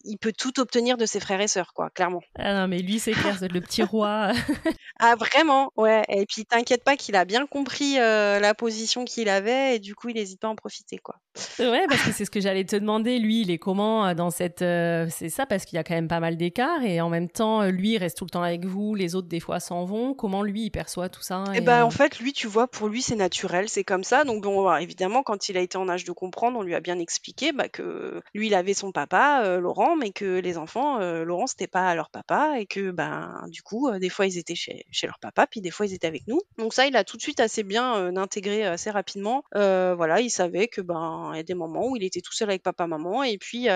B: il peut tout obtenir de ses frères et sœurs, quoi, clairement.
A: Ah non, mais lui, c'est clair, c'est le petit roi.
B: Ah vraiment, ouais. Et puis t'inquiète pas qu'il a bien compris la position qu'il avait et du coup, il n'hésite pas à en profiter, quoi.
A: Ouais, parce que c'est ce que j'allais te demander. Lui, il est comment dans cette. c'est ça, parce qu'il y a quand même pas mal d'écart et en même temps, lui, il reste tout le temps avec vous. Les autres, des fois, s'en vont. Comment lui, il perçoit tout ça
B: Et, bah, en fait, lui, tu vois, pour lui, c'est naturel, c'est comme ça. Donc, bon, évidemment, quand il a été en âge de comprendre, on lui a bien expliqué bah, que lui, il avait son papa, Laurent, mais que les enfants, Laurent, c'était pas leur papa et que, ben, du coup, des fois, ils étaient chez, chez leur papa, puis des fois, ils étaient avec nous. Donc, ça, il a tout de suite assez bien intégré assez rapidement. voilà, il savait que, ben, il y a des moments où il était tout seul avec papa, maman, et puis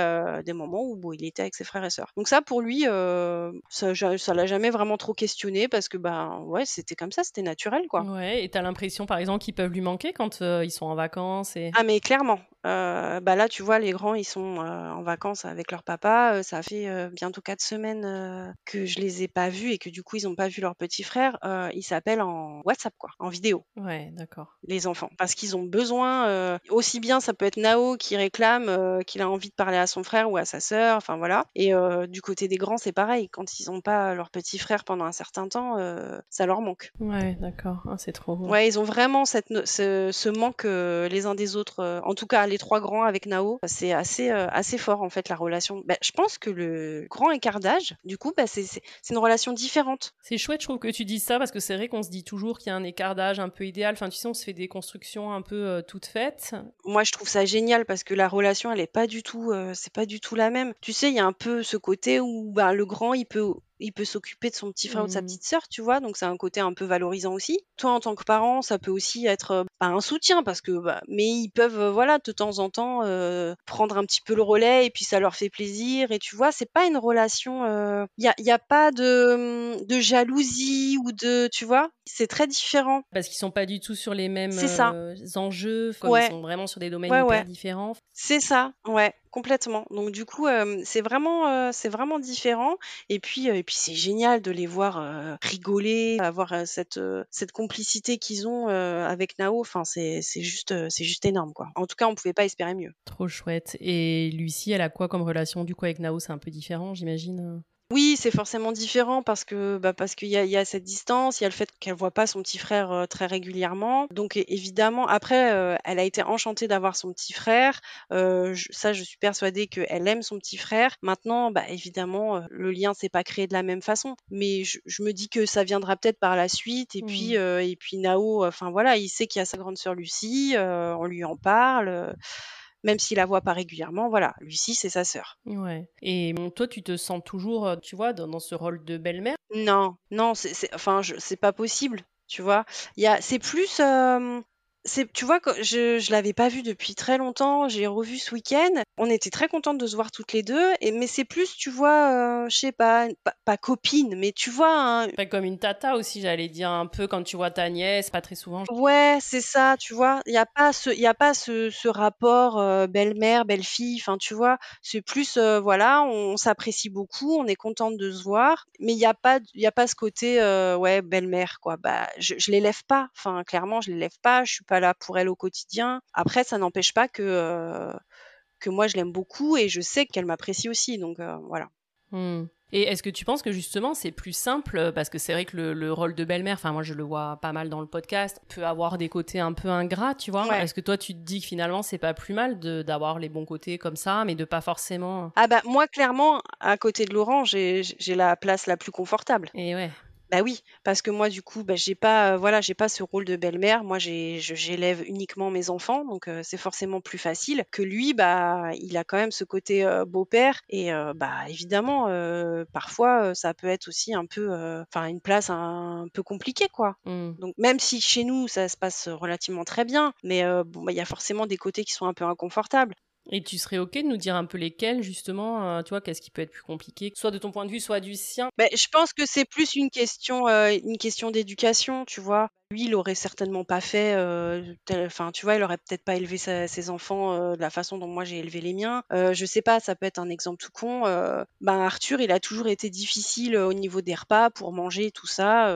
B: des moments où il était avec ses frères et sœurs. Donc, ça, pour lui, ça, ça l'a jamais vraiment trop questionné parce que, ben, ouais, c'était comme ça, c'était naturel, quoi.
A: Ouais, et t'as l'impression, par exemple, qu'ils peuvent lui manquer quand ils sont en vacances
B: Ah, mais clairement. Bah là, tu vois, les grands, ils sont en vacances avec leur papa. ça fait bientôt quatre semaines que je les ai pas vus et que du coup, ils n'ont pas vu leur petit frère. ils s'appellent en WhatsApp, quoi, en vidéo.
A: Ouais, d'accord.
B: Les enfants, parce qu'ils ont besoin. aussi bien, ça peut être Nao qui réclame qu'il a envie de parler à son frère ou à sa sœur. Enfin voilà. Et du côté des grands, c'est pareil. Quand ils n'ont pas leur petit frère pendant un certain temps, ça leur manque.
A: Ouais, d'accord. Ah, c'est trop.
B: Ouais, ils ont vraiment cette ce, ce manque les uns des autres. en tout cas, les trois grands avec Nao, c'est assez assez fort en fait la relation. Bah, je pense que le grand écart d'âge, du coup, bah, c'est une relation différente.
A: C'est chouette, je trouve que tu dises ça parce que c'est vrai qu'on se dit toujours qu'il y a un écart d'âge un peu idéal. Enfin, tu sais, on se fait des constructions un peu toutes faites.
B: Moi, je trouve ça génial parce que la relation, elle est pas du tout, c'est pas du tout la même. Tu sais, il y a un peu ce côté où bah, le grand, il peut il peut s'occuper de son petit frère ou de sa
A: Mmh.
B: petite sœur, tu vois, donc c'est un côté un peu valorisant aussi. Toi, en tant que parent, ça peut aussi être pas un soutien parce que, bah, mais ils peuvent, voilà, de temps en temps prendre un petit peu le relais et puis ça leur fait plaisir. Et tu vois, c'est pas une relation, il y a, y a pas de, de jalousie ou de, tu vois, c'est très différent.
A: Parce qu'ils sont pas du tout sur les mêmes
B: ça.
A: euh, enjeux, comme
B: Ouais.
A: ils sont vraiment sur des domaines
B: Ouais,
A: hyper
B: ouais.
A: différents.
B: C'est ça, ouais, complètement. Donc du coup, euh, c'est vraiment, euh, c'est vraiment différent. Et puis, euh, et puis c'est génial de les voir rigoler, avoir cette cette complicité qu'ils ont avec Nao. C'est juste, c'est juste énorme, quoi. En tout cas, on pouvait pas espérer mieux.
A: Trop chouette. Et Lucie, elle a quoi comme relation du coup avec Nao? C'est un peu différent, j'imagine.
B: Oui, c'est forcément différent parce que bah, parce qu'il y a, il y a cette distance, il y a le fait qu'elle voit pas son petit frère euh, très régulièrement. Donc é- évidemment, après, euh, elle a été enchantée d'avoir son petit frère. Euh, je- ça, je suis persuadée qu'elle aime son petit frère. Maintenant, bah, évidemment, euh, le lien s'est pas créé de la même façon. Mais je, je me dis que ça viendra peut-être par la suite. Et
A: Mm.
B: puis euh, et puis Nao, enfin voilà, il sait qu'il y a sa grande sœur Lucie. euh, on lui en parle. Même s'il la voit pas régulièrement, voilà, Lucie, c'est sa sœur.
A: Ouais. Et bon, toi, tu te sens toujours, euh, tu vois, dans, dans ce rôle de belle-mère?
B: Non, non, c'est, c'est- enfin, c'est pas possible, tu vois. Il c'est plus, euh, c'est, tu vois, je, je l'avais pas vu depuis très longtemps, j'ai revu ce week-end. On était très contentes de se voir toutes les deux, et mais c'est plus, tu vois, euh, je sais pas, pas, pas copine, mais tu vois, un-
A: Pas comme une tata aussi, j'allais dire un peu quand tu vois ta nièce, pas très souvent.
B: Ouais, c'est ça, tu vois. Il y a pas ce, y a pas ce, ce rapport euh, belle-mère, belle-fille. Enfin, tu vois, c'est plus, euh, voilà, on, s'apprécie beaucoup, on est contente de se voir, mais il y a pas, il y a pas ce côté, euh, ouais, belle-mère, quoi. Bah, je, je l'élève pas. Enfin, clairement, je l'élève pas. Je suis pas là pour elle au quotidien. Après, ça n'empêche pas que euh, que moi, je l'aime beaucoup et je sais qu'elle m'apprécie aussi. Donc euh, voilà.
A: Hmm. Et est-ce que tu penses que justement c'est plus simple euh, parce que c'est vrai que le, le rôle de belle-mère, enfin moi je le vois pas mal dans le podcast, peut avoir des côtés un peu ingrats, tu vois.
B: Ouais.
A: Est-ce que toi tu te dis que finalement c'est pas plus mal de d'avoir les bons côtés comme ça, mais de pas forcément.
B: Ah bah moi, clairement, à côté de Laurent, j'ai j'ai la place la plus confortable.
A: Et ouais.
B: Bah oui, parce que moi du coup, bah, j'ai pas, euh, voilà, j'ai pas ce rôle de belle-mère. Moi, j'ai, je- j'élève uniquement mes enfants, donc euh, c'est forcément plus facile. Que lui, bah, il a quand même ce côté euh, beau-père, et bah évidemment, parfois, ça peut être aussi un peu, enfin, une place un, peu compliquée, quoi.
A: Hmm.
B: Donc même si chez nous ça se passe relativement très bien, mais bon, bah, il y a forcément des côtés qui sont un peu inconfortables.
A: Et tu serais ok de nous dire un peu lesquels justement, euh, tu vois, qu'est-ce qui peut être plus compliqué, soit de ton point de vue, soit du sien?
B: Ben, je pense que c'est plus une question, euh, une question d'éducation, tu vois. Lui, il aurait certainement pas fait, euh, enfin, tu vois, il aurait peut-être pas élevé ses enfants euh, de la façon dont moi j'ai élevé les miens. Euh, je sais pas, ça peut être un exemple tout con. ben Arthur, il a toujours été difficile au niveau des repas pour manger tout ça.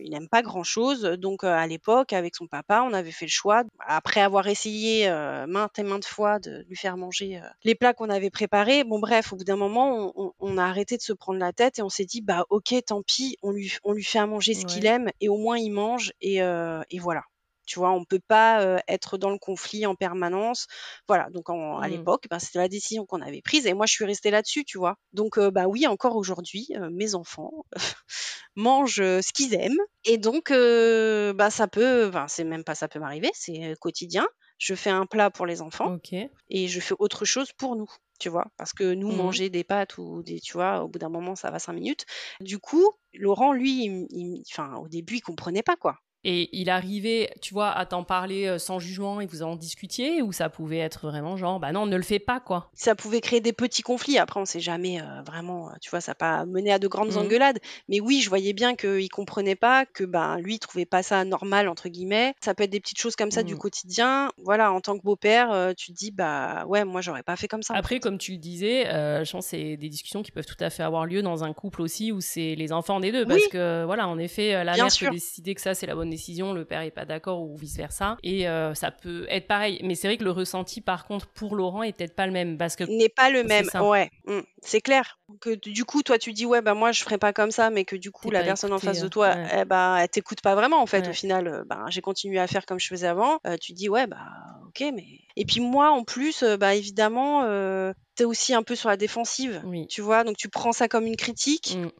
B: il n'aime pas grand-chose. Donc à l'époque, avec son papa, on avait fait le choix, après avoir essayé maintes et maintes fois de lui faire manger les plats qu'on avait préparés. Bon bref, au bout d'un moment, on, a arrêté de se prendre la tête et on s'est dit, bah ok, tant pis, on lui, on lui fait à manger ce qu'il aime et au moins il mange et, et voilà. Tu vois, on peut pas être dans le conflit en permanence. Voilà, donc à mmh. l'époque, ben, c'était la décision qu'on avait prise et moi je suis restée là-dessus, tu vois. Donc bah oui, encore aujourd'hui, mes enfants mangent ce qu'ils aiment et donc bah ça peut, enfin c'est même pas ça peut m'arriver, c'est quotidien. Je fais un plat pour les enfants et je fais autre chose pour nous tu vois, parce que nous, mmh manger des pâtes ou des, tu vois, au bout d'un moment, ça va cinq minutes. Du coup, Laurent, lui, enfin, au début, il comprenait pas, quoi.
A: Et il arrivait, tu vois, à t'en parler euh, sans jugement et vous en discutiez ou ça pouvait être vraiment genre, bah non, ne le fais pas, quoi.
B: Ça pouvait créer des petits conflits. Après, on sait jamais euh, vraiment, euh, tu vois, ça n'a pas mené à de grandes mmh. engueulades. Mais oui, je voyais bien qu'il comprenait pas, que ben lui, il trouvait pas ça normal, entre guillemets. Ça peut être des petites choses comme ça du mmh. quotidien. Voilà, en tant que beau-père, tu te dis, bah ouais, moi, j'aurais pas fait comme ça.
A: Après, comme tu le disais, je pense que c'est des discussions qui peuvent tout à fait avoir lieu dans un couple aussi où c'est les enfants des deux. Parce que, voilà, en effet, la mère peut décider que ça, c'est la bonne décision, le père est pas d'accord ou vice versa. Et euh, ça peut être pareil. Mais c'est vrai que le ressenti, par contre, pour Laurent est peut-être pas le même parce que
B: n'est pas le même. Ouais, mmh. c'est clair. Que du coup, toi, tu dis ouais, bah moi, je ferais pas comme ça, mais que du coup, la personne en face de toi, eh bah, elle t'écoute pas vraiment en fait. Au final, euh, bah, j'ai continué à faire comme je faisais avant. Euh, tu dis ouais, bah ok, mais et puis moi, en plus, bah évidemment, tu es aussi un peu sur la défensive. Tu vois, donc tu prends ça comme une critique. Mmh.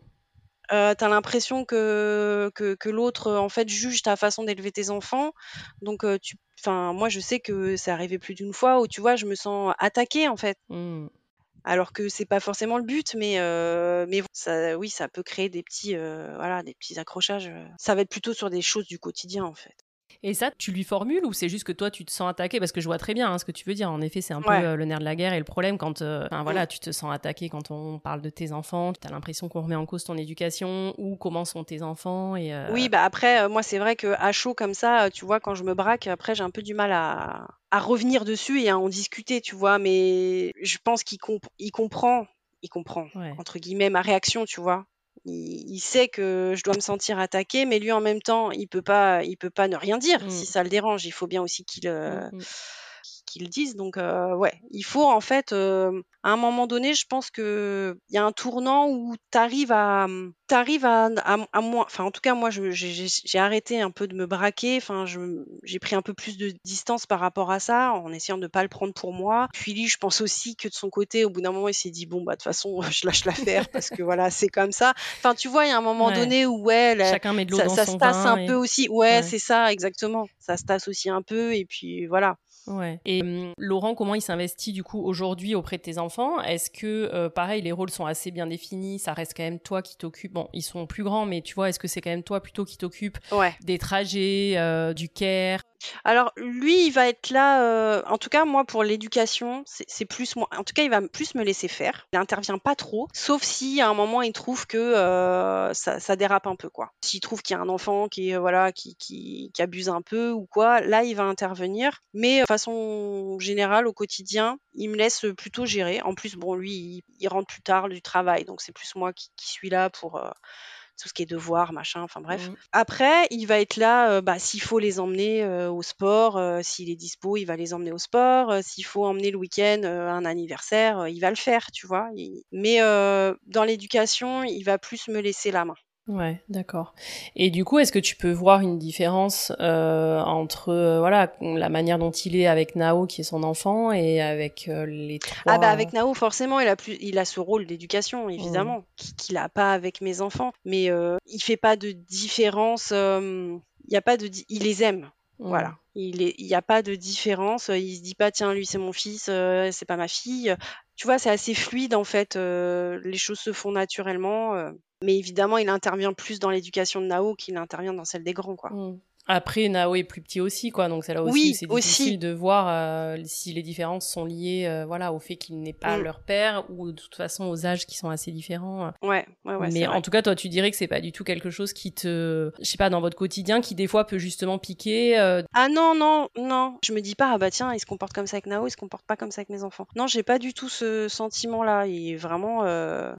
B: Euh, tu as l'impression que, que, l'autre, en fait, juge ta façon d'élever tes enfants. Donc, tu, enfin, moi, je sais que c'est arrivé plus d'une fois où, tu vois, je me sens attaquée, en fait. Mmh. Alors que c'est pas forcément le but, mais, mais ça, oui, ça peut créer des petits, voilà, des petits accrochages. Ça va être plutôt sur des choses du quotidien, en fait.
A: Et ça, tu lui formules ou c'est juste que toi, tu te sens attaqué? Parce que je vois très bien hein, ce que tu veux dire. En effet, c'est un peu euh, le nerf de la guerre et le problème quand euh, voilà, tu te sens attaqué quand on parle de tes enfants, tu as l'impression qu'on remet en cause ton éducation ou comment sont tes enfants. Et,
B: euh, Oui, bah après, moi, c'est vrai que à chaud comme ça, tu vois, quand je me braque, après, j'ai un peu du mal à, à revenir dessus et à en discuter, tu vois. Mais je pense qu'il il comprend il comprend, entre guillemets, ma réaction, tu vois il, sait que je dois me sentir attaquée, mais lui en même temps, il peut pas, il peut pas ne rien dire si mmh. ça le dérange. Il faut bien aussi qu'il euh, mmh, mmh. qu'il dise. Donc euh, ouais, il faut en fait euh, à un moment donné, je pense qu'il y a un tournant où tu arrives à, t'arrives à, à, moi, enfin en tout cas moi j'ai arrêté un peu de me braquer, enfin j'ai pris un peu plus de distance par rapport à ça en essayant de ne pas le prendre pour moi. Puis lui, je pense aussi que de son côté, au bout d'un moment, il s'est dit bon bah de toute façon je lâche l'affaire parce que voilà c'est comme ça. Enfin tu vois, il y a un moment donné où ouais,
A: chacun met de
B: ça,
A: ça
B: se tasse un peu aussi. Ouais, c'est ça exactement. Ça se tasse aussi un peu et puis voilà.
A: Ouais. Et hum, Laurent, comment il s'investit du coup aujourd'hui auprès de tes enfants? Est-ce que, euh, pareil, les rôles sont assez bien définis? Ça reste quand même toi qui t'occupe. Bon, ils sont plus grands, mais tu vois, est-ce que c'est quand même toi plutôt qui t'occupe des trajets, euh, du care?
B: Alors lui, il va être là, euh, en tout cas moi pour l'éducation, c'est plus moi en tout cas il va plus me laisser faire. Il intervient pas trop, sauf si à un moment il trouve que, euh, ça dérape un peu quoi. S'il trouve qu'il y a un enfant qui voilà, qui qui abuse un peu ou quoi, là il va intervenir. Mais, de façon générale au quotidien, il me laisse, plutôt gérer. En plus bon lui, il rentre plus tard du travail, donc c'est plus moi qui qui suis là pour, euh, tout ce qui est devoir, machin, enfin bref. Mmh. Après, il va être là, euh, bah, s'il faut les emmener euh, au sport, euh, s'il est dispo, il va les emmener au sport. s'il faut emmener le week-end un anniversaire, il va le faire, tu vois. Mais dans l'éducation, il va plus me laisser la main.
A: Ouais, d'accord. Et du coup, est-ce que tu peux voir une différence euh, entre euh, voilà la manière dont il est avec Nao, qui est son enfant, et avec euh, les trois
B: Ah bah avec Nao, forcément, il a plus, il a ce rôle d'éducation, évidemment, mmh. qu'il n'a pas avec mes enfants. Mais il fait pas de différence. Il y a pas de, il les aime. Mmh. Voilà. Il n'y a pas de différence. Il se dit pas, tiens, lui c'est mon fils, c'est pas ma fille. Tu vois, c'est assez fluide en fait. les choses se font naturellement. Mais évidemment, il intervient plus dans l'éducation de Nao qu'il intervient dans celle des grands, quoi. Mmh.
A: Après, Nao est plus petit aussi, quoi. Donc, c'est là aussi
B: Oui,
A: c'est
B: aussi.
A: difficile de voir euh, si les différences sont liées, euh, voilà, au fait qu'il n'est pas
B: Mm.
A: leur père ou de toute façon aux âges qui sont assez différents.
B: Ouais, ouais, ouais, c'est
A: Mais en tout cas, toi, tu dirais que c'est pas du tout quelque chose qui te, je sais pas, dans votre quotidien, qui des fois peut justement piquer. euh,
B: Ah non, non, non. Je me dis pas, ah bah tiens, il se comporte comme ça avec Nao, il se comporte pas comme ça avec mes enfants. Non, j'ai pas du tout ce sentiment-là. Il est vraiment,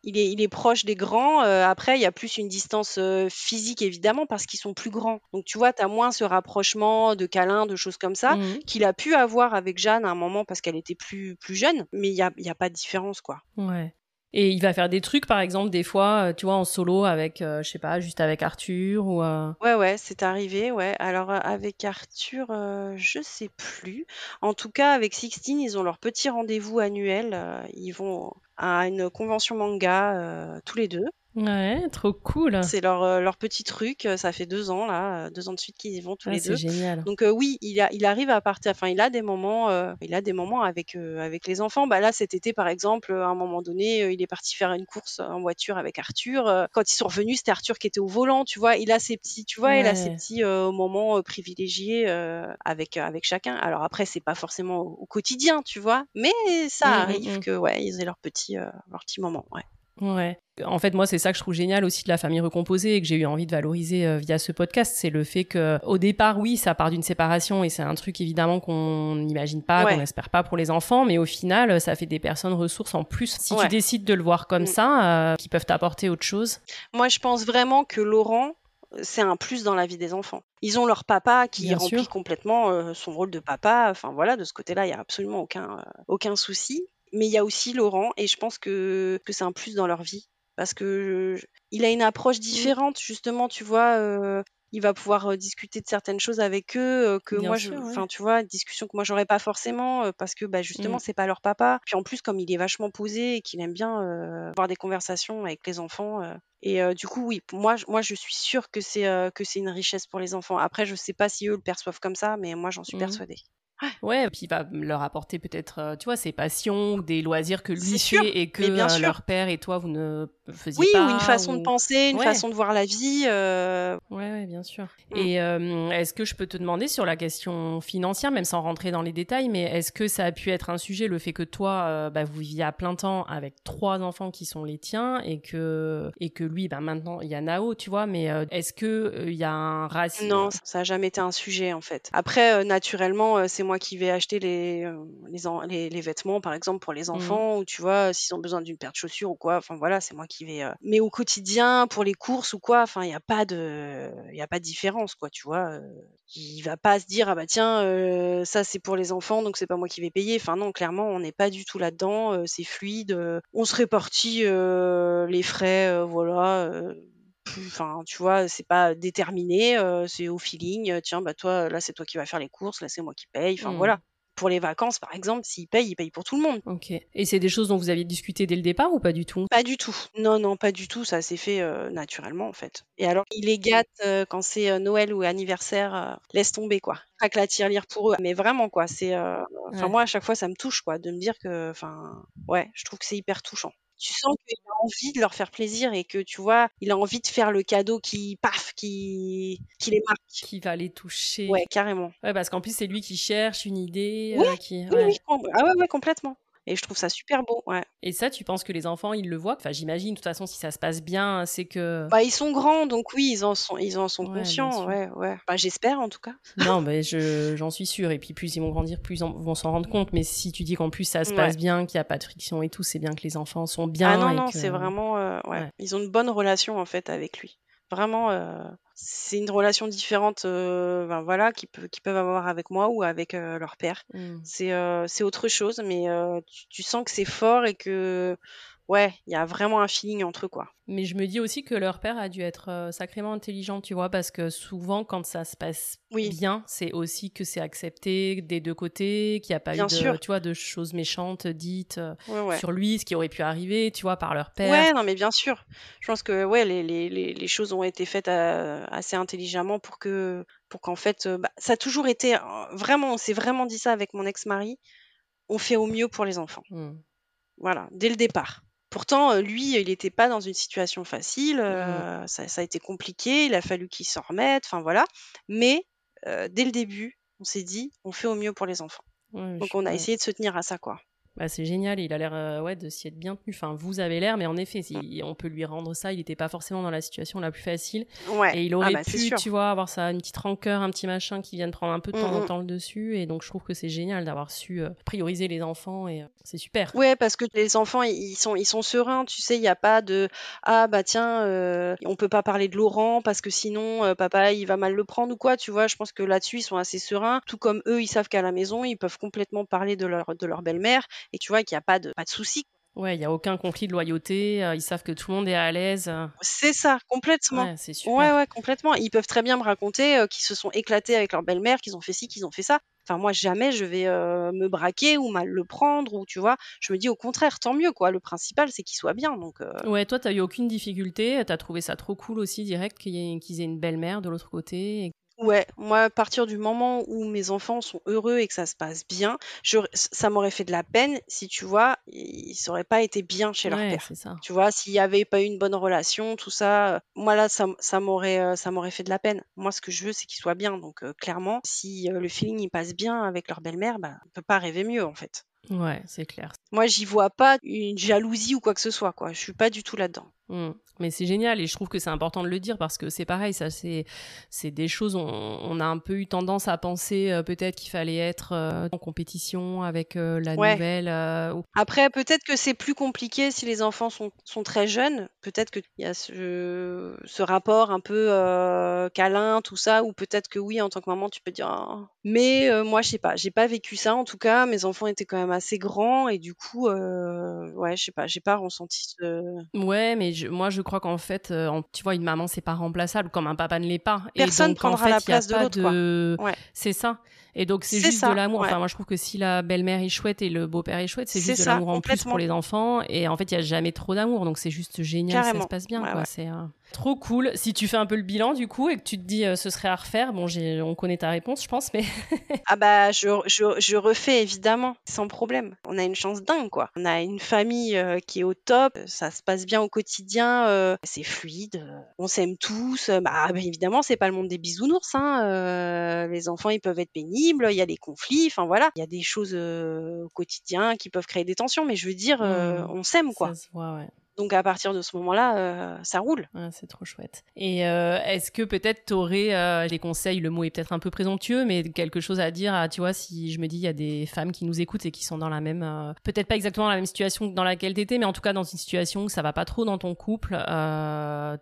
B: il est, il est proche des grands. Après, il y a plus une distance physique, évidemment, parce qu'ils sont plus grands. Donc, tu vois, t'as moins ce rapprochement de câlins, de choses comme ça,
A: mhm.
B: qu'il a pu avoir avec Jeanne à un moment parce qu'elle était plus, plus jeune. Mais il y a, y a pas de différence, quoi.
A: Ouais. Et il va faire des trucs, par exemple, des fois, euh, tu vois, en solo avec, euh, je sais pas, juste avec Arthur ou. euh,
B: Ouais, ouais, c'est arrivé, ouais. Alors, euh, avec Arthur, euh, je sais plus. En tout cas, avec Sixtine, ils ont leur petit rendez-vous annuel. ils vont à une convention manga tous les deux.
A: Ouais, trop cool.
B: C'est leur, euh, leur petit truc. euh, Ça fait deux ans, là, euh, deux ans de suite qu'ils y vont tous
A: Ah,
B: les
A: c'est
B: deux.
A: génial.
B: Donc euh, oui, il, a, il arrive à partir. Enfin, il a des moments, euh, il a des moments avec euh, avec les enfants. Bah là, cet été, par exemple, à un moment donné, il est parti faire une course en voiture avec Arthur. Quand ils sont revenus, c'était Arthur qui était au volant. Tu vois, il a ses petits, tu vois, il a ses petits euh, moments privilégiés euh, avec avec chacun. Alors après, c'est pas forcément au, au quotidien, tu vois, mais ça
A: Mm, mm,
B: arrive
A: mm.
B: que ouais, ils aient leur petit euh, leur petit moment. Ouais.
A: Ouais. En fait, moi, c'est ça que je trouve génial aussi de la famille recomposée et que j'ai eu envie de valoriser euh, via ce podcast. C'est le fait que, au départ, oui, ça part d'une séparation et c'est un truc évidemment qu'on n'imagine pas,
B: Ouais.
A: qu'on n'espère pas pour les enfants, mais au final, ça fait des personnes ressources en plus. Si tu décides de le voir comme
B: Mm.
A: ça, euh, qui peuvent t'apporter autre chose.
B: Moi, je pense vraiment que Laurent, c'est un plus dans la vie des enfants. Ils ont leur papa qui
A: Bien
B: remplit
A: sûr.
B: complètement euh, son rôle de papa. Enfin voilà, de ce côté-là, il y a absolument aucun euh, aucun souci. Mais il y a aussi Laurent, et je pense que que c'est un plus dans leur vie parce que je- il a une approche différente. Justement, tu vois. euh, il va pouvoir euh, discuter de certaines choses avec eux euh, que
A: Bien
B: moi,
A: sûr,
B: je,
A: ouais.
B: enfin, tu vois, discussions que moi j'aurais pas forcément parce que bah justement
A: Mm.
B: c'est pas leur papa. Puis en plus, comme il est vachement posé et qu'il aime bien euh, avoir des conversations avec les enfants, euh, et euh, du coup, oui, moi, je- moi, je suis sûre que c'est que c'est une richesse pour les enfants. Après, je sais pas si eux le perçoivent comme ça, mais moi, j'en suis
A: Mhm.
B: persuadée.
A: Ouais, puis il va leur apporter peut-être, euh, tu vois, ses passions, ou des loisirs que lui fait et que
B: bien
A: euh,
B: sûr.
A: leur père et toi, vous ne faisiez
B: Oui,
A: pas.
B: ou une façon de penser, une
A: Ouais.
B: façon de voir la vie. euh,
A: Ouais, ouais, bien sûr.
B: Mm.
A: Et euh, est-ce que je peux te demander sur la question financière, même sans rentrer dans les détails, mais est-ce que ça a pu être un sujet, le fait que toi, euh, bah, vous viviez à plein temps avec trois enfants qui sont les tiens et que, et que lui, bah, maintenant, il y a Nao, tu vois, mais est-ce que euh, il y a un ratio
B: Non, ça a jamais été un sujet en fait. Après, euh, naturellement, c'est moi qui vais acheter les euh, les, en- les les vêtements, par exemple pour les enfants, ou tu vois, s'ils ont besoin d'une paire de chaussures ou quoi. Enfin voilà, c'est moi qui vais. euh, Mais au quotidien, pour les courses ou quoi, enfin il y a pas de, il y a pas de différence quoi, tu vois. euh, Il va pas se dire ah bah tiens euh, ça c'est pour les enfants donc c'est pas moi qui vais payer. Enfin non, clairement on n'est pas du tout là-dedans. euh, c'est fluide. euh, on se répartit euh, les frais, euh, voilà. euh, plus- Enfin, tu vois, c'est pas déterminé, euh, c'est au feeling. euh, Tiens, bah toi, là, c'est toi qui vas faire les courses, là, c'est moi qui paye. Enfin,
A: Mm.
B: voilà. Pour les vacances, par exemple, s'il paye, il paye pour tout le monde.
A: Ok. Et c'est des choses dont vous aviez discuté dès le départ ou pas du tout?
B: Pas du tout. Non, non, pas du tout. Ça s'est fait euh, naturellement, en fait. Et alors, il les gâte euh, quand c'est Noël ou anniversaire. laisse tomber, quoi. Craque la tirelire pour eux. Mais vraiment, quoi. C'est. euh, Enfin,
A: Ouais.
B: moi, à chaque fois, ça me touche, quoi, de me dire que. Enfin, ouais, je trouve que c'est hyper touchant. Tu sens qu'il a envie de leur faire plaisir et que, tu vois, il a envie de faire le cadeau qui, paf, qui, qui les marque.
A: Qui va les toucher
B: Ouais, carrément.
A: Ouais, parce qu'en plus, c'est lui qui cherche une idée.
B: Oui,
A: euh, qui...
B: Oui,
A: ouais.
B: oui, ah ouais, ouais, complètement. Et je trouve ça super beau, ouais.
A: Et ça, tu penses que les enfants, ils le voient? Enfin, j'imagine, de toute façon, si ça se passe bien, c'est que.
B: Bah, ils sont grands, donc oui, ils en sont, ils en sont
A: Ouais,
B: conscients, ouais, ouais. Bah, j'espère, en tout cas.
A: Non, mais je, j'en suis sûre. Et puis, plus ils vont grandir, plus ils vont s'en rendre compte. Mais si tu dis qu'en plus ça se
B: Ouais.
A: passe bien, qu'il n'y a pas de friction et tout, c'est bien que les enfants sont bien.
B: Ah non, non,
A: que-
B: c'est vraiment, euh. Ouais. Ils ont une bonne relation, en fait, avec lui. Vraiment, euh, c'est une relation différente, euh, ben voilà, qu'ils peuvent, qu'ils peuvent avoir avec moi ou avec euh, leur père.
A: Mm.
B: C'est euh, c'est autre chose, mais euh, tu, tu sens que c'est fort et que, ouais, il y a vraiment un feeling entre eux, quoi.
A: Mais je me dis aussi que leur père a dû être euh, sacrément intelligent, tu vois, parce que souvent, quand ça se passe
B: Oui.
A: bien, c'est aussi que c'est accepté des deux côtés, qu'il n'y a pas
B: Bien
A: eu de,
B: sûr.
A: tu vois, de choses méchantes dites euh,
B: Ouais, ouais.
A: sur lui, ce qui aurait pu arriver, tu vois, par leur père.
B: Ouais, non, mais bien sûr. Je pense que ouais, les, les, les, les choses ont été faites euh, assez intelligemment pour que pour qu'en fait, bah, ça a toujours été vraiment, on s'est vraiment dit ça avec mon ex-mari. On fait au mieux pour les enfants.
A: Mm.
B: Voilà, dès le départ. Pourtant, euh, lui, il n'était pas dans une situation facile. euh, ça, ça a été compliqué. Il a fallu qu'il s'en remette. Enfin voilà. Mais dès le début, on s'est dit, on fait au mieux pour les enfants. Donc on a essayé de se tenir à ça, quoi.
A: Bah, c'est génial, il a l'air euh, ouais, de s'y être bien tenu. Enfin, vous avez l'air, mais en effet, si on peut lui rendre ça, il n'était pas forcément dans la situation la plus facile.
B: Ouais.
A: Et il aurait ah bah, pu, tu vois, avoir ça, une petite rancœur, un petit machin qui vienne prendre un peu de temps en temps le dessus. Et donc, je trouve que c'est génial d'avoir su euh, prioriser les enfants et euh, c'est super.
B: Ouais, parce que les enfants, ils sont, ils sont sereins, tu sais, il n'y a pas de ah bah tiens, on peut pas parler de Laurent parce que sinon papa il va mal le prendre ou quoi, tu vois. Je pense que là-dessus, ils sont assez sereins. Tout comme eux, ils savent qu'à la maison, ils peuvent complètement parler de leur, de leur belle-mère et tu vois qu'il n'y a pas de pas de soucis.
A: Ouais, il y a aucun conflit de loyauté. Euh, ils savent que tout le monde est à l'aise.
B: C'est ça, complètement. Ouais, c'est super. Ouais, ouais, complètement. Ils peuvent très bien me raconter euh, qu'ils se sont éclatés avec leur belle-mère, qu'ils ont fait ci, qu'ils ont fait ça. Enfin, moi, jamais je vais euh, me braquer ou mal le prendre, ou tu vois. Je me dis au contraire, tant mieux, quoi. Le principal, c'est qu'ils soient bien. Donc,
A: Ouais, toi, t'as eu aucune difficulté. T'as trouvé ça trop cool aussi, direct, qu'ils aient une belle-mère de l'autre côté.
B: Ouais, moi, à partir du moment où mes enfants sont heureux et que ça se passe bien, ça m'aurait fait de la peine si, tu vois, ils n'auraient pas été bien chez leur père.
A: ça.
B: Tu vois, s'il n'y avait pas eu une bonne relation, tout ça, euh, moi là, ça, ça m'aurait, euh, ça m'aurait fait de la peine. Moi, ce que je veux, c'est qu'ils soient bien. Donc, euh, clairement, si le feeling il passe bien avec leur belle-mère, bah, on peut pas rêver mieux, en fait.
A: Ouais, c'est clair.
B: Moi, j'y vois pas une jalousie ou quoi que ce soit, quoi. Je suis pas du tout là-dedans.
A: Mmh. Mais c'est génial et je trouve que c'est important de le dire parce que c'est pareil, ça c'est c'est des choses on, on, a un peu eu tendance à penser euh, peut-être qu'il fallait être euh, en compétition avec euh, la nouvelle.
B: Après peut-être que c'est plus compliqué si les enfants sont, sont très jeunes, peut-être qu'il y a ce, ce rapport un peu câlin tout ça ou peut-être que oui en tant que maman tu peux dire oh. mais moi je sais pas, j'ai pas vécu ça en tout cas, mes enfants étaient quand même assez grands et du coup ouais, je sais pas, j'ai pas ressenti ce
A: Ouais, mais moi, je crois qu'en fait, euh, tu vois, une maman, c'est pas remplaçable comme un papa ne l'est pas.
B: Personne donc, prendra en fait, la place de l'autre. De...
A: C'est ça. Et donc, c'est juste de l'amour. Enfin, moi, je trouve que si la belle-mère est chouette et le beau-père est chouette, c'est juste de l'amour en plus pour les enfants. Et en fait, il y a jamais trop d'amour. Donc, c'est juste génial, ça se passe bien. quoi. C'est euh, trop cool. Si tu fais un peu le bilan, du coup, et que tu te dis euh, ce serait à refaire, bon, on connaît ta réponse, je pense, mais.
B: ah, bah, je, je, je, refais évidemment, sans problème. On a une chance dingue, quoi. On a une famille qui est au top. Ça se passe bien au quotidien. Euh, c'est fluide, euh, on s'aime tous. Euh, bah, évidemment, c'est pas le monde des bisounours. Hein, les enfants, ils peuvent être pénibles, il y a des conflits, enfin voilà, il y a des choses au quotidien qui peuvent créer des tensions, mais je veux dire, mmh. on s'aime quoi.
A: Ça se voit, ouais.
B: Donc à partir de ce moment-là, euh, ça roule.
A: c'est trop chouette. Et euh, est-ce que peut-être tu aurais euh, des conseils, le mot est peut-être un peu présomptueux, mais quelque chose à dire, à, tu vois, si je me dis il y a des femmes qui nous écoutent et qui sont dans la même, peut-être pas exactement la même situation dans laquelle tu étais, mais en tout cas dans une situation où ça va pas trop dans ton couple,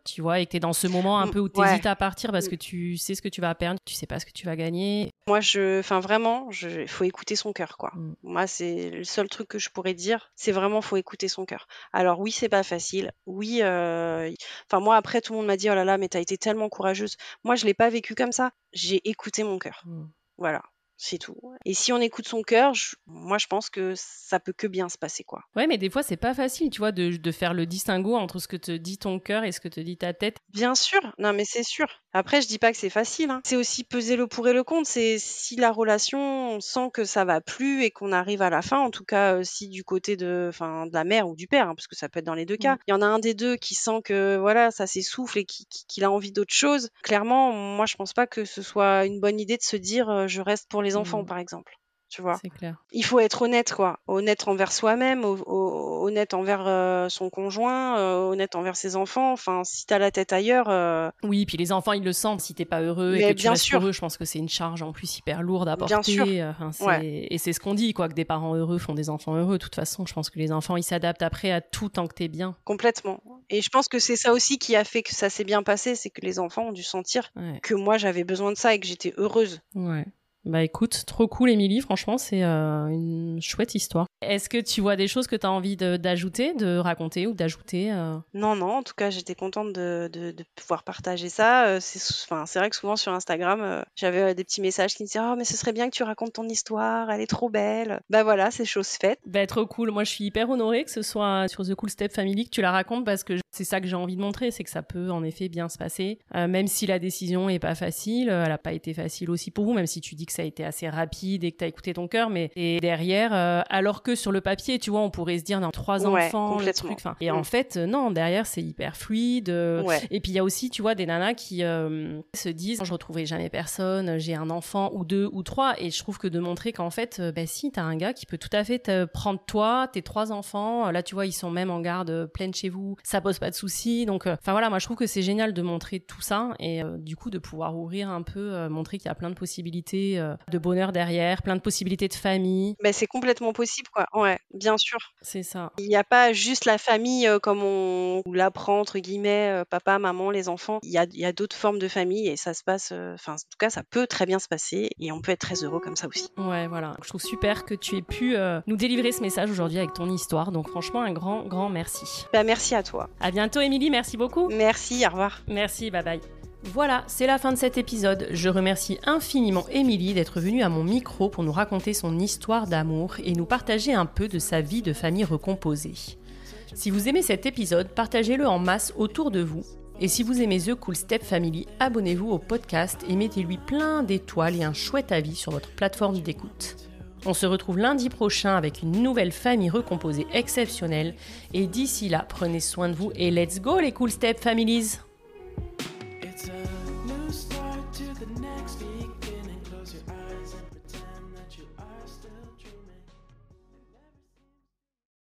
A: tu vois, et que tu es dans ce moment un mm, peu où tu hésites à partir parce mm. que tu sais ce que tu vas perdre, tu sais pas ce que tu vas gagner.
B: Moi, je, enfin vraiment, il faut écouter son cœur, quoi. Mm. Moi, c'est le seul truc que je pourrais dire, c'est vraiment faut écouter son cœur. Alors oui, c'est pas facile. Oui, euh, enfin moi après tout le monde m'a dit oh là là, mais t'as été tellement courageuse. Moi je l'ai pas vécu comme ça. J'ai écouté mon cœur. Mmh. Voilà. C'est tout. Et si on écoute son cœur, moi je pense que ça peut que bien se passer quoi.
A: Ouais, mais des fois c'est pas facile, tu vois, de, de, faire le distinguo entre ce que te dit ton cœur et ce que te dit ta tête.
B: Bien sûr, non mais c'est sûr. Après je dis pas que c'est facile. Hein. C'est aussi peser le pour et le contre. C'est si la relation on sent que ça va plus et qu'on arrive à la fin, en tout cas euh, si du côté de, de la mère ou du père, hein, parce que ça peut être dans les deux cas. Mm. Il y en a un des deux qui sent que voilà ça s'essouffle et qu'il a envie d'autre chose. Clairement, moi je pense pas que ce soit une bonne idée de se dire euh, je reste pour les enfants, mmh. par exemple tu vois.
A: Clair.
B: Il faut être honnête, quoi. Honnête envers soi-même, honnête envers euh, son conjoint, euh, honnête envers ses enfants. Enfin, si t'as la tête ailleurs. Euh,
A: oui, puis les enfants, ils le sentent. Si t'es pas heureux et que tu restes heureux, je pense que c'est une charge en plus hyper lourde à porter. Bien sûr. Et c'est ce qu'on dit, quoi, que des parents heureux font des enfants heureux. De toute façon, je pense que les enfants, ils s'adaptent après à tout tant que t'es bien.
B: Complètement. Et je pense que c'est ça aussi qui a fait que ça s'est bien passé, c'est que les enfants ont dû sentir que moi j'avais besoin de ça et que j'étais heureuse.
A: Ouais. Bah écoute, trop cool Émilie, franchement c'est euh, une chouette histoire. Est-ce que tu vois des choses que tu as envie d'ajouter, de, raconter ou d'ajouter euh?
B: Non, non, en tout cas j'étais contente de, de, pouvoir partager ça. Euh, c'est vrai que souvent sur Instagram, j'avais des petits messages qui me disaient « Oh mais ce serait bien que tu racontes ton histoire, elle est trop belle ». Bah voilà, c'est chose faite.
A: Bah trop cool, moi je suis hyper honorée que ce soit sur The Cool Step Family que tu la racontes parce que c'est ça que j'ai envie de montrer, c'est que ça peut en effet bien se passer. même si la décision est pas facile, elle a pas été facile aussi pour vous, même si tu dis que ça a été assez rapide et que tu as écouté ton cœur, mais et derrière, euh, alors que sur le papier, tu vois, on pourrait se dire, dans trois enfants, le truc. Et en mm. fait, non, derrière, c'est hyper fluide. Et puis il y a aussi, tu vois, des nanas qui se disent, je retrouverai jamais personne, j'ai un enfant ou deux ou trois. Et je trouve que de montrer qu'en fait, bah si, t'as un gars qui peut tout à fait te prendre toi, tes trois enfants. Là, tu vois, ils sont même en garde pleine chez vous. Ça pose pas de soucis. Donc, enfin voilà, moi je trouve que c'est génial de montrer tout ça et du coup de pouvoir ouvrir un peu, montrer qu'il y a plein de possibilités de bonheur derrière, plein de possibilités de famille.
B: Mais c'est complètement possible, quoi. Ouais, bien sûr.
A: C'est ça.
B: Il n'y a pas juste la famille comme on l'apprend entre guillemets, papa, maman, les enfants. Il y a, y a d'autres formes de famille et ça se passe. Enfin, en tout cas, ça peut très bien se passer et on peut être très heureux comme ça aussi.
A: Ouais, voilà. Je trouve super que tu aies pu nous délivrer ce message aujourd'hui avec ton histoire. Donc franchement, un grand, grand merci.
B: Bah, merci à toi.
A: À bientôt, Émilie. Merci beaucoup.
B: Merci. Au revoir.
A: Merci. Bye bye. Voilà, c'est la fin de cet épisode. Je remercie infiniment Émilie d'être venue à mon micro pour nous raconter son histoire d'amour et nous partager un peu de sa vie de famille recomposée. Si vous aimez cet épisode, partagez-le en masse autour de vous. Et si vous aimez The Cool Step Family, abonnez-vous au podcast et mettez-lui plein d'étoiles et un chouette avis sur votre plateforme d'écoute. On se retrouve lundi prochain avec une nouvelle famille recomposée exceptionnelle. Et d'ici là, prenez soin de vous et let's go les Cool Step Families!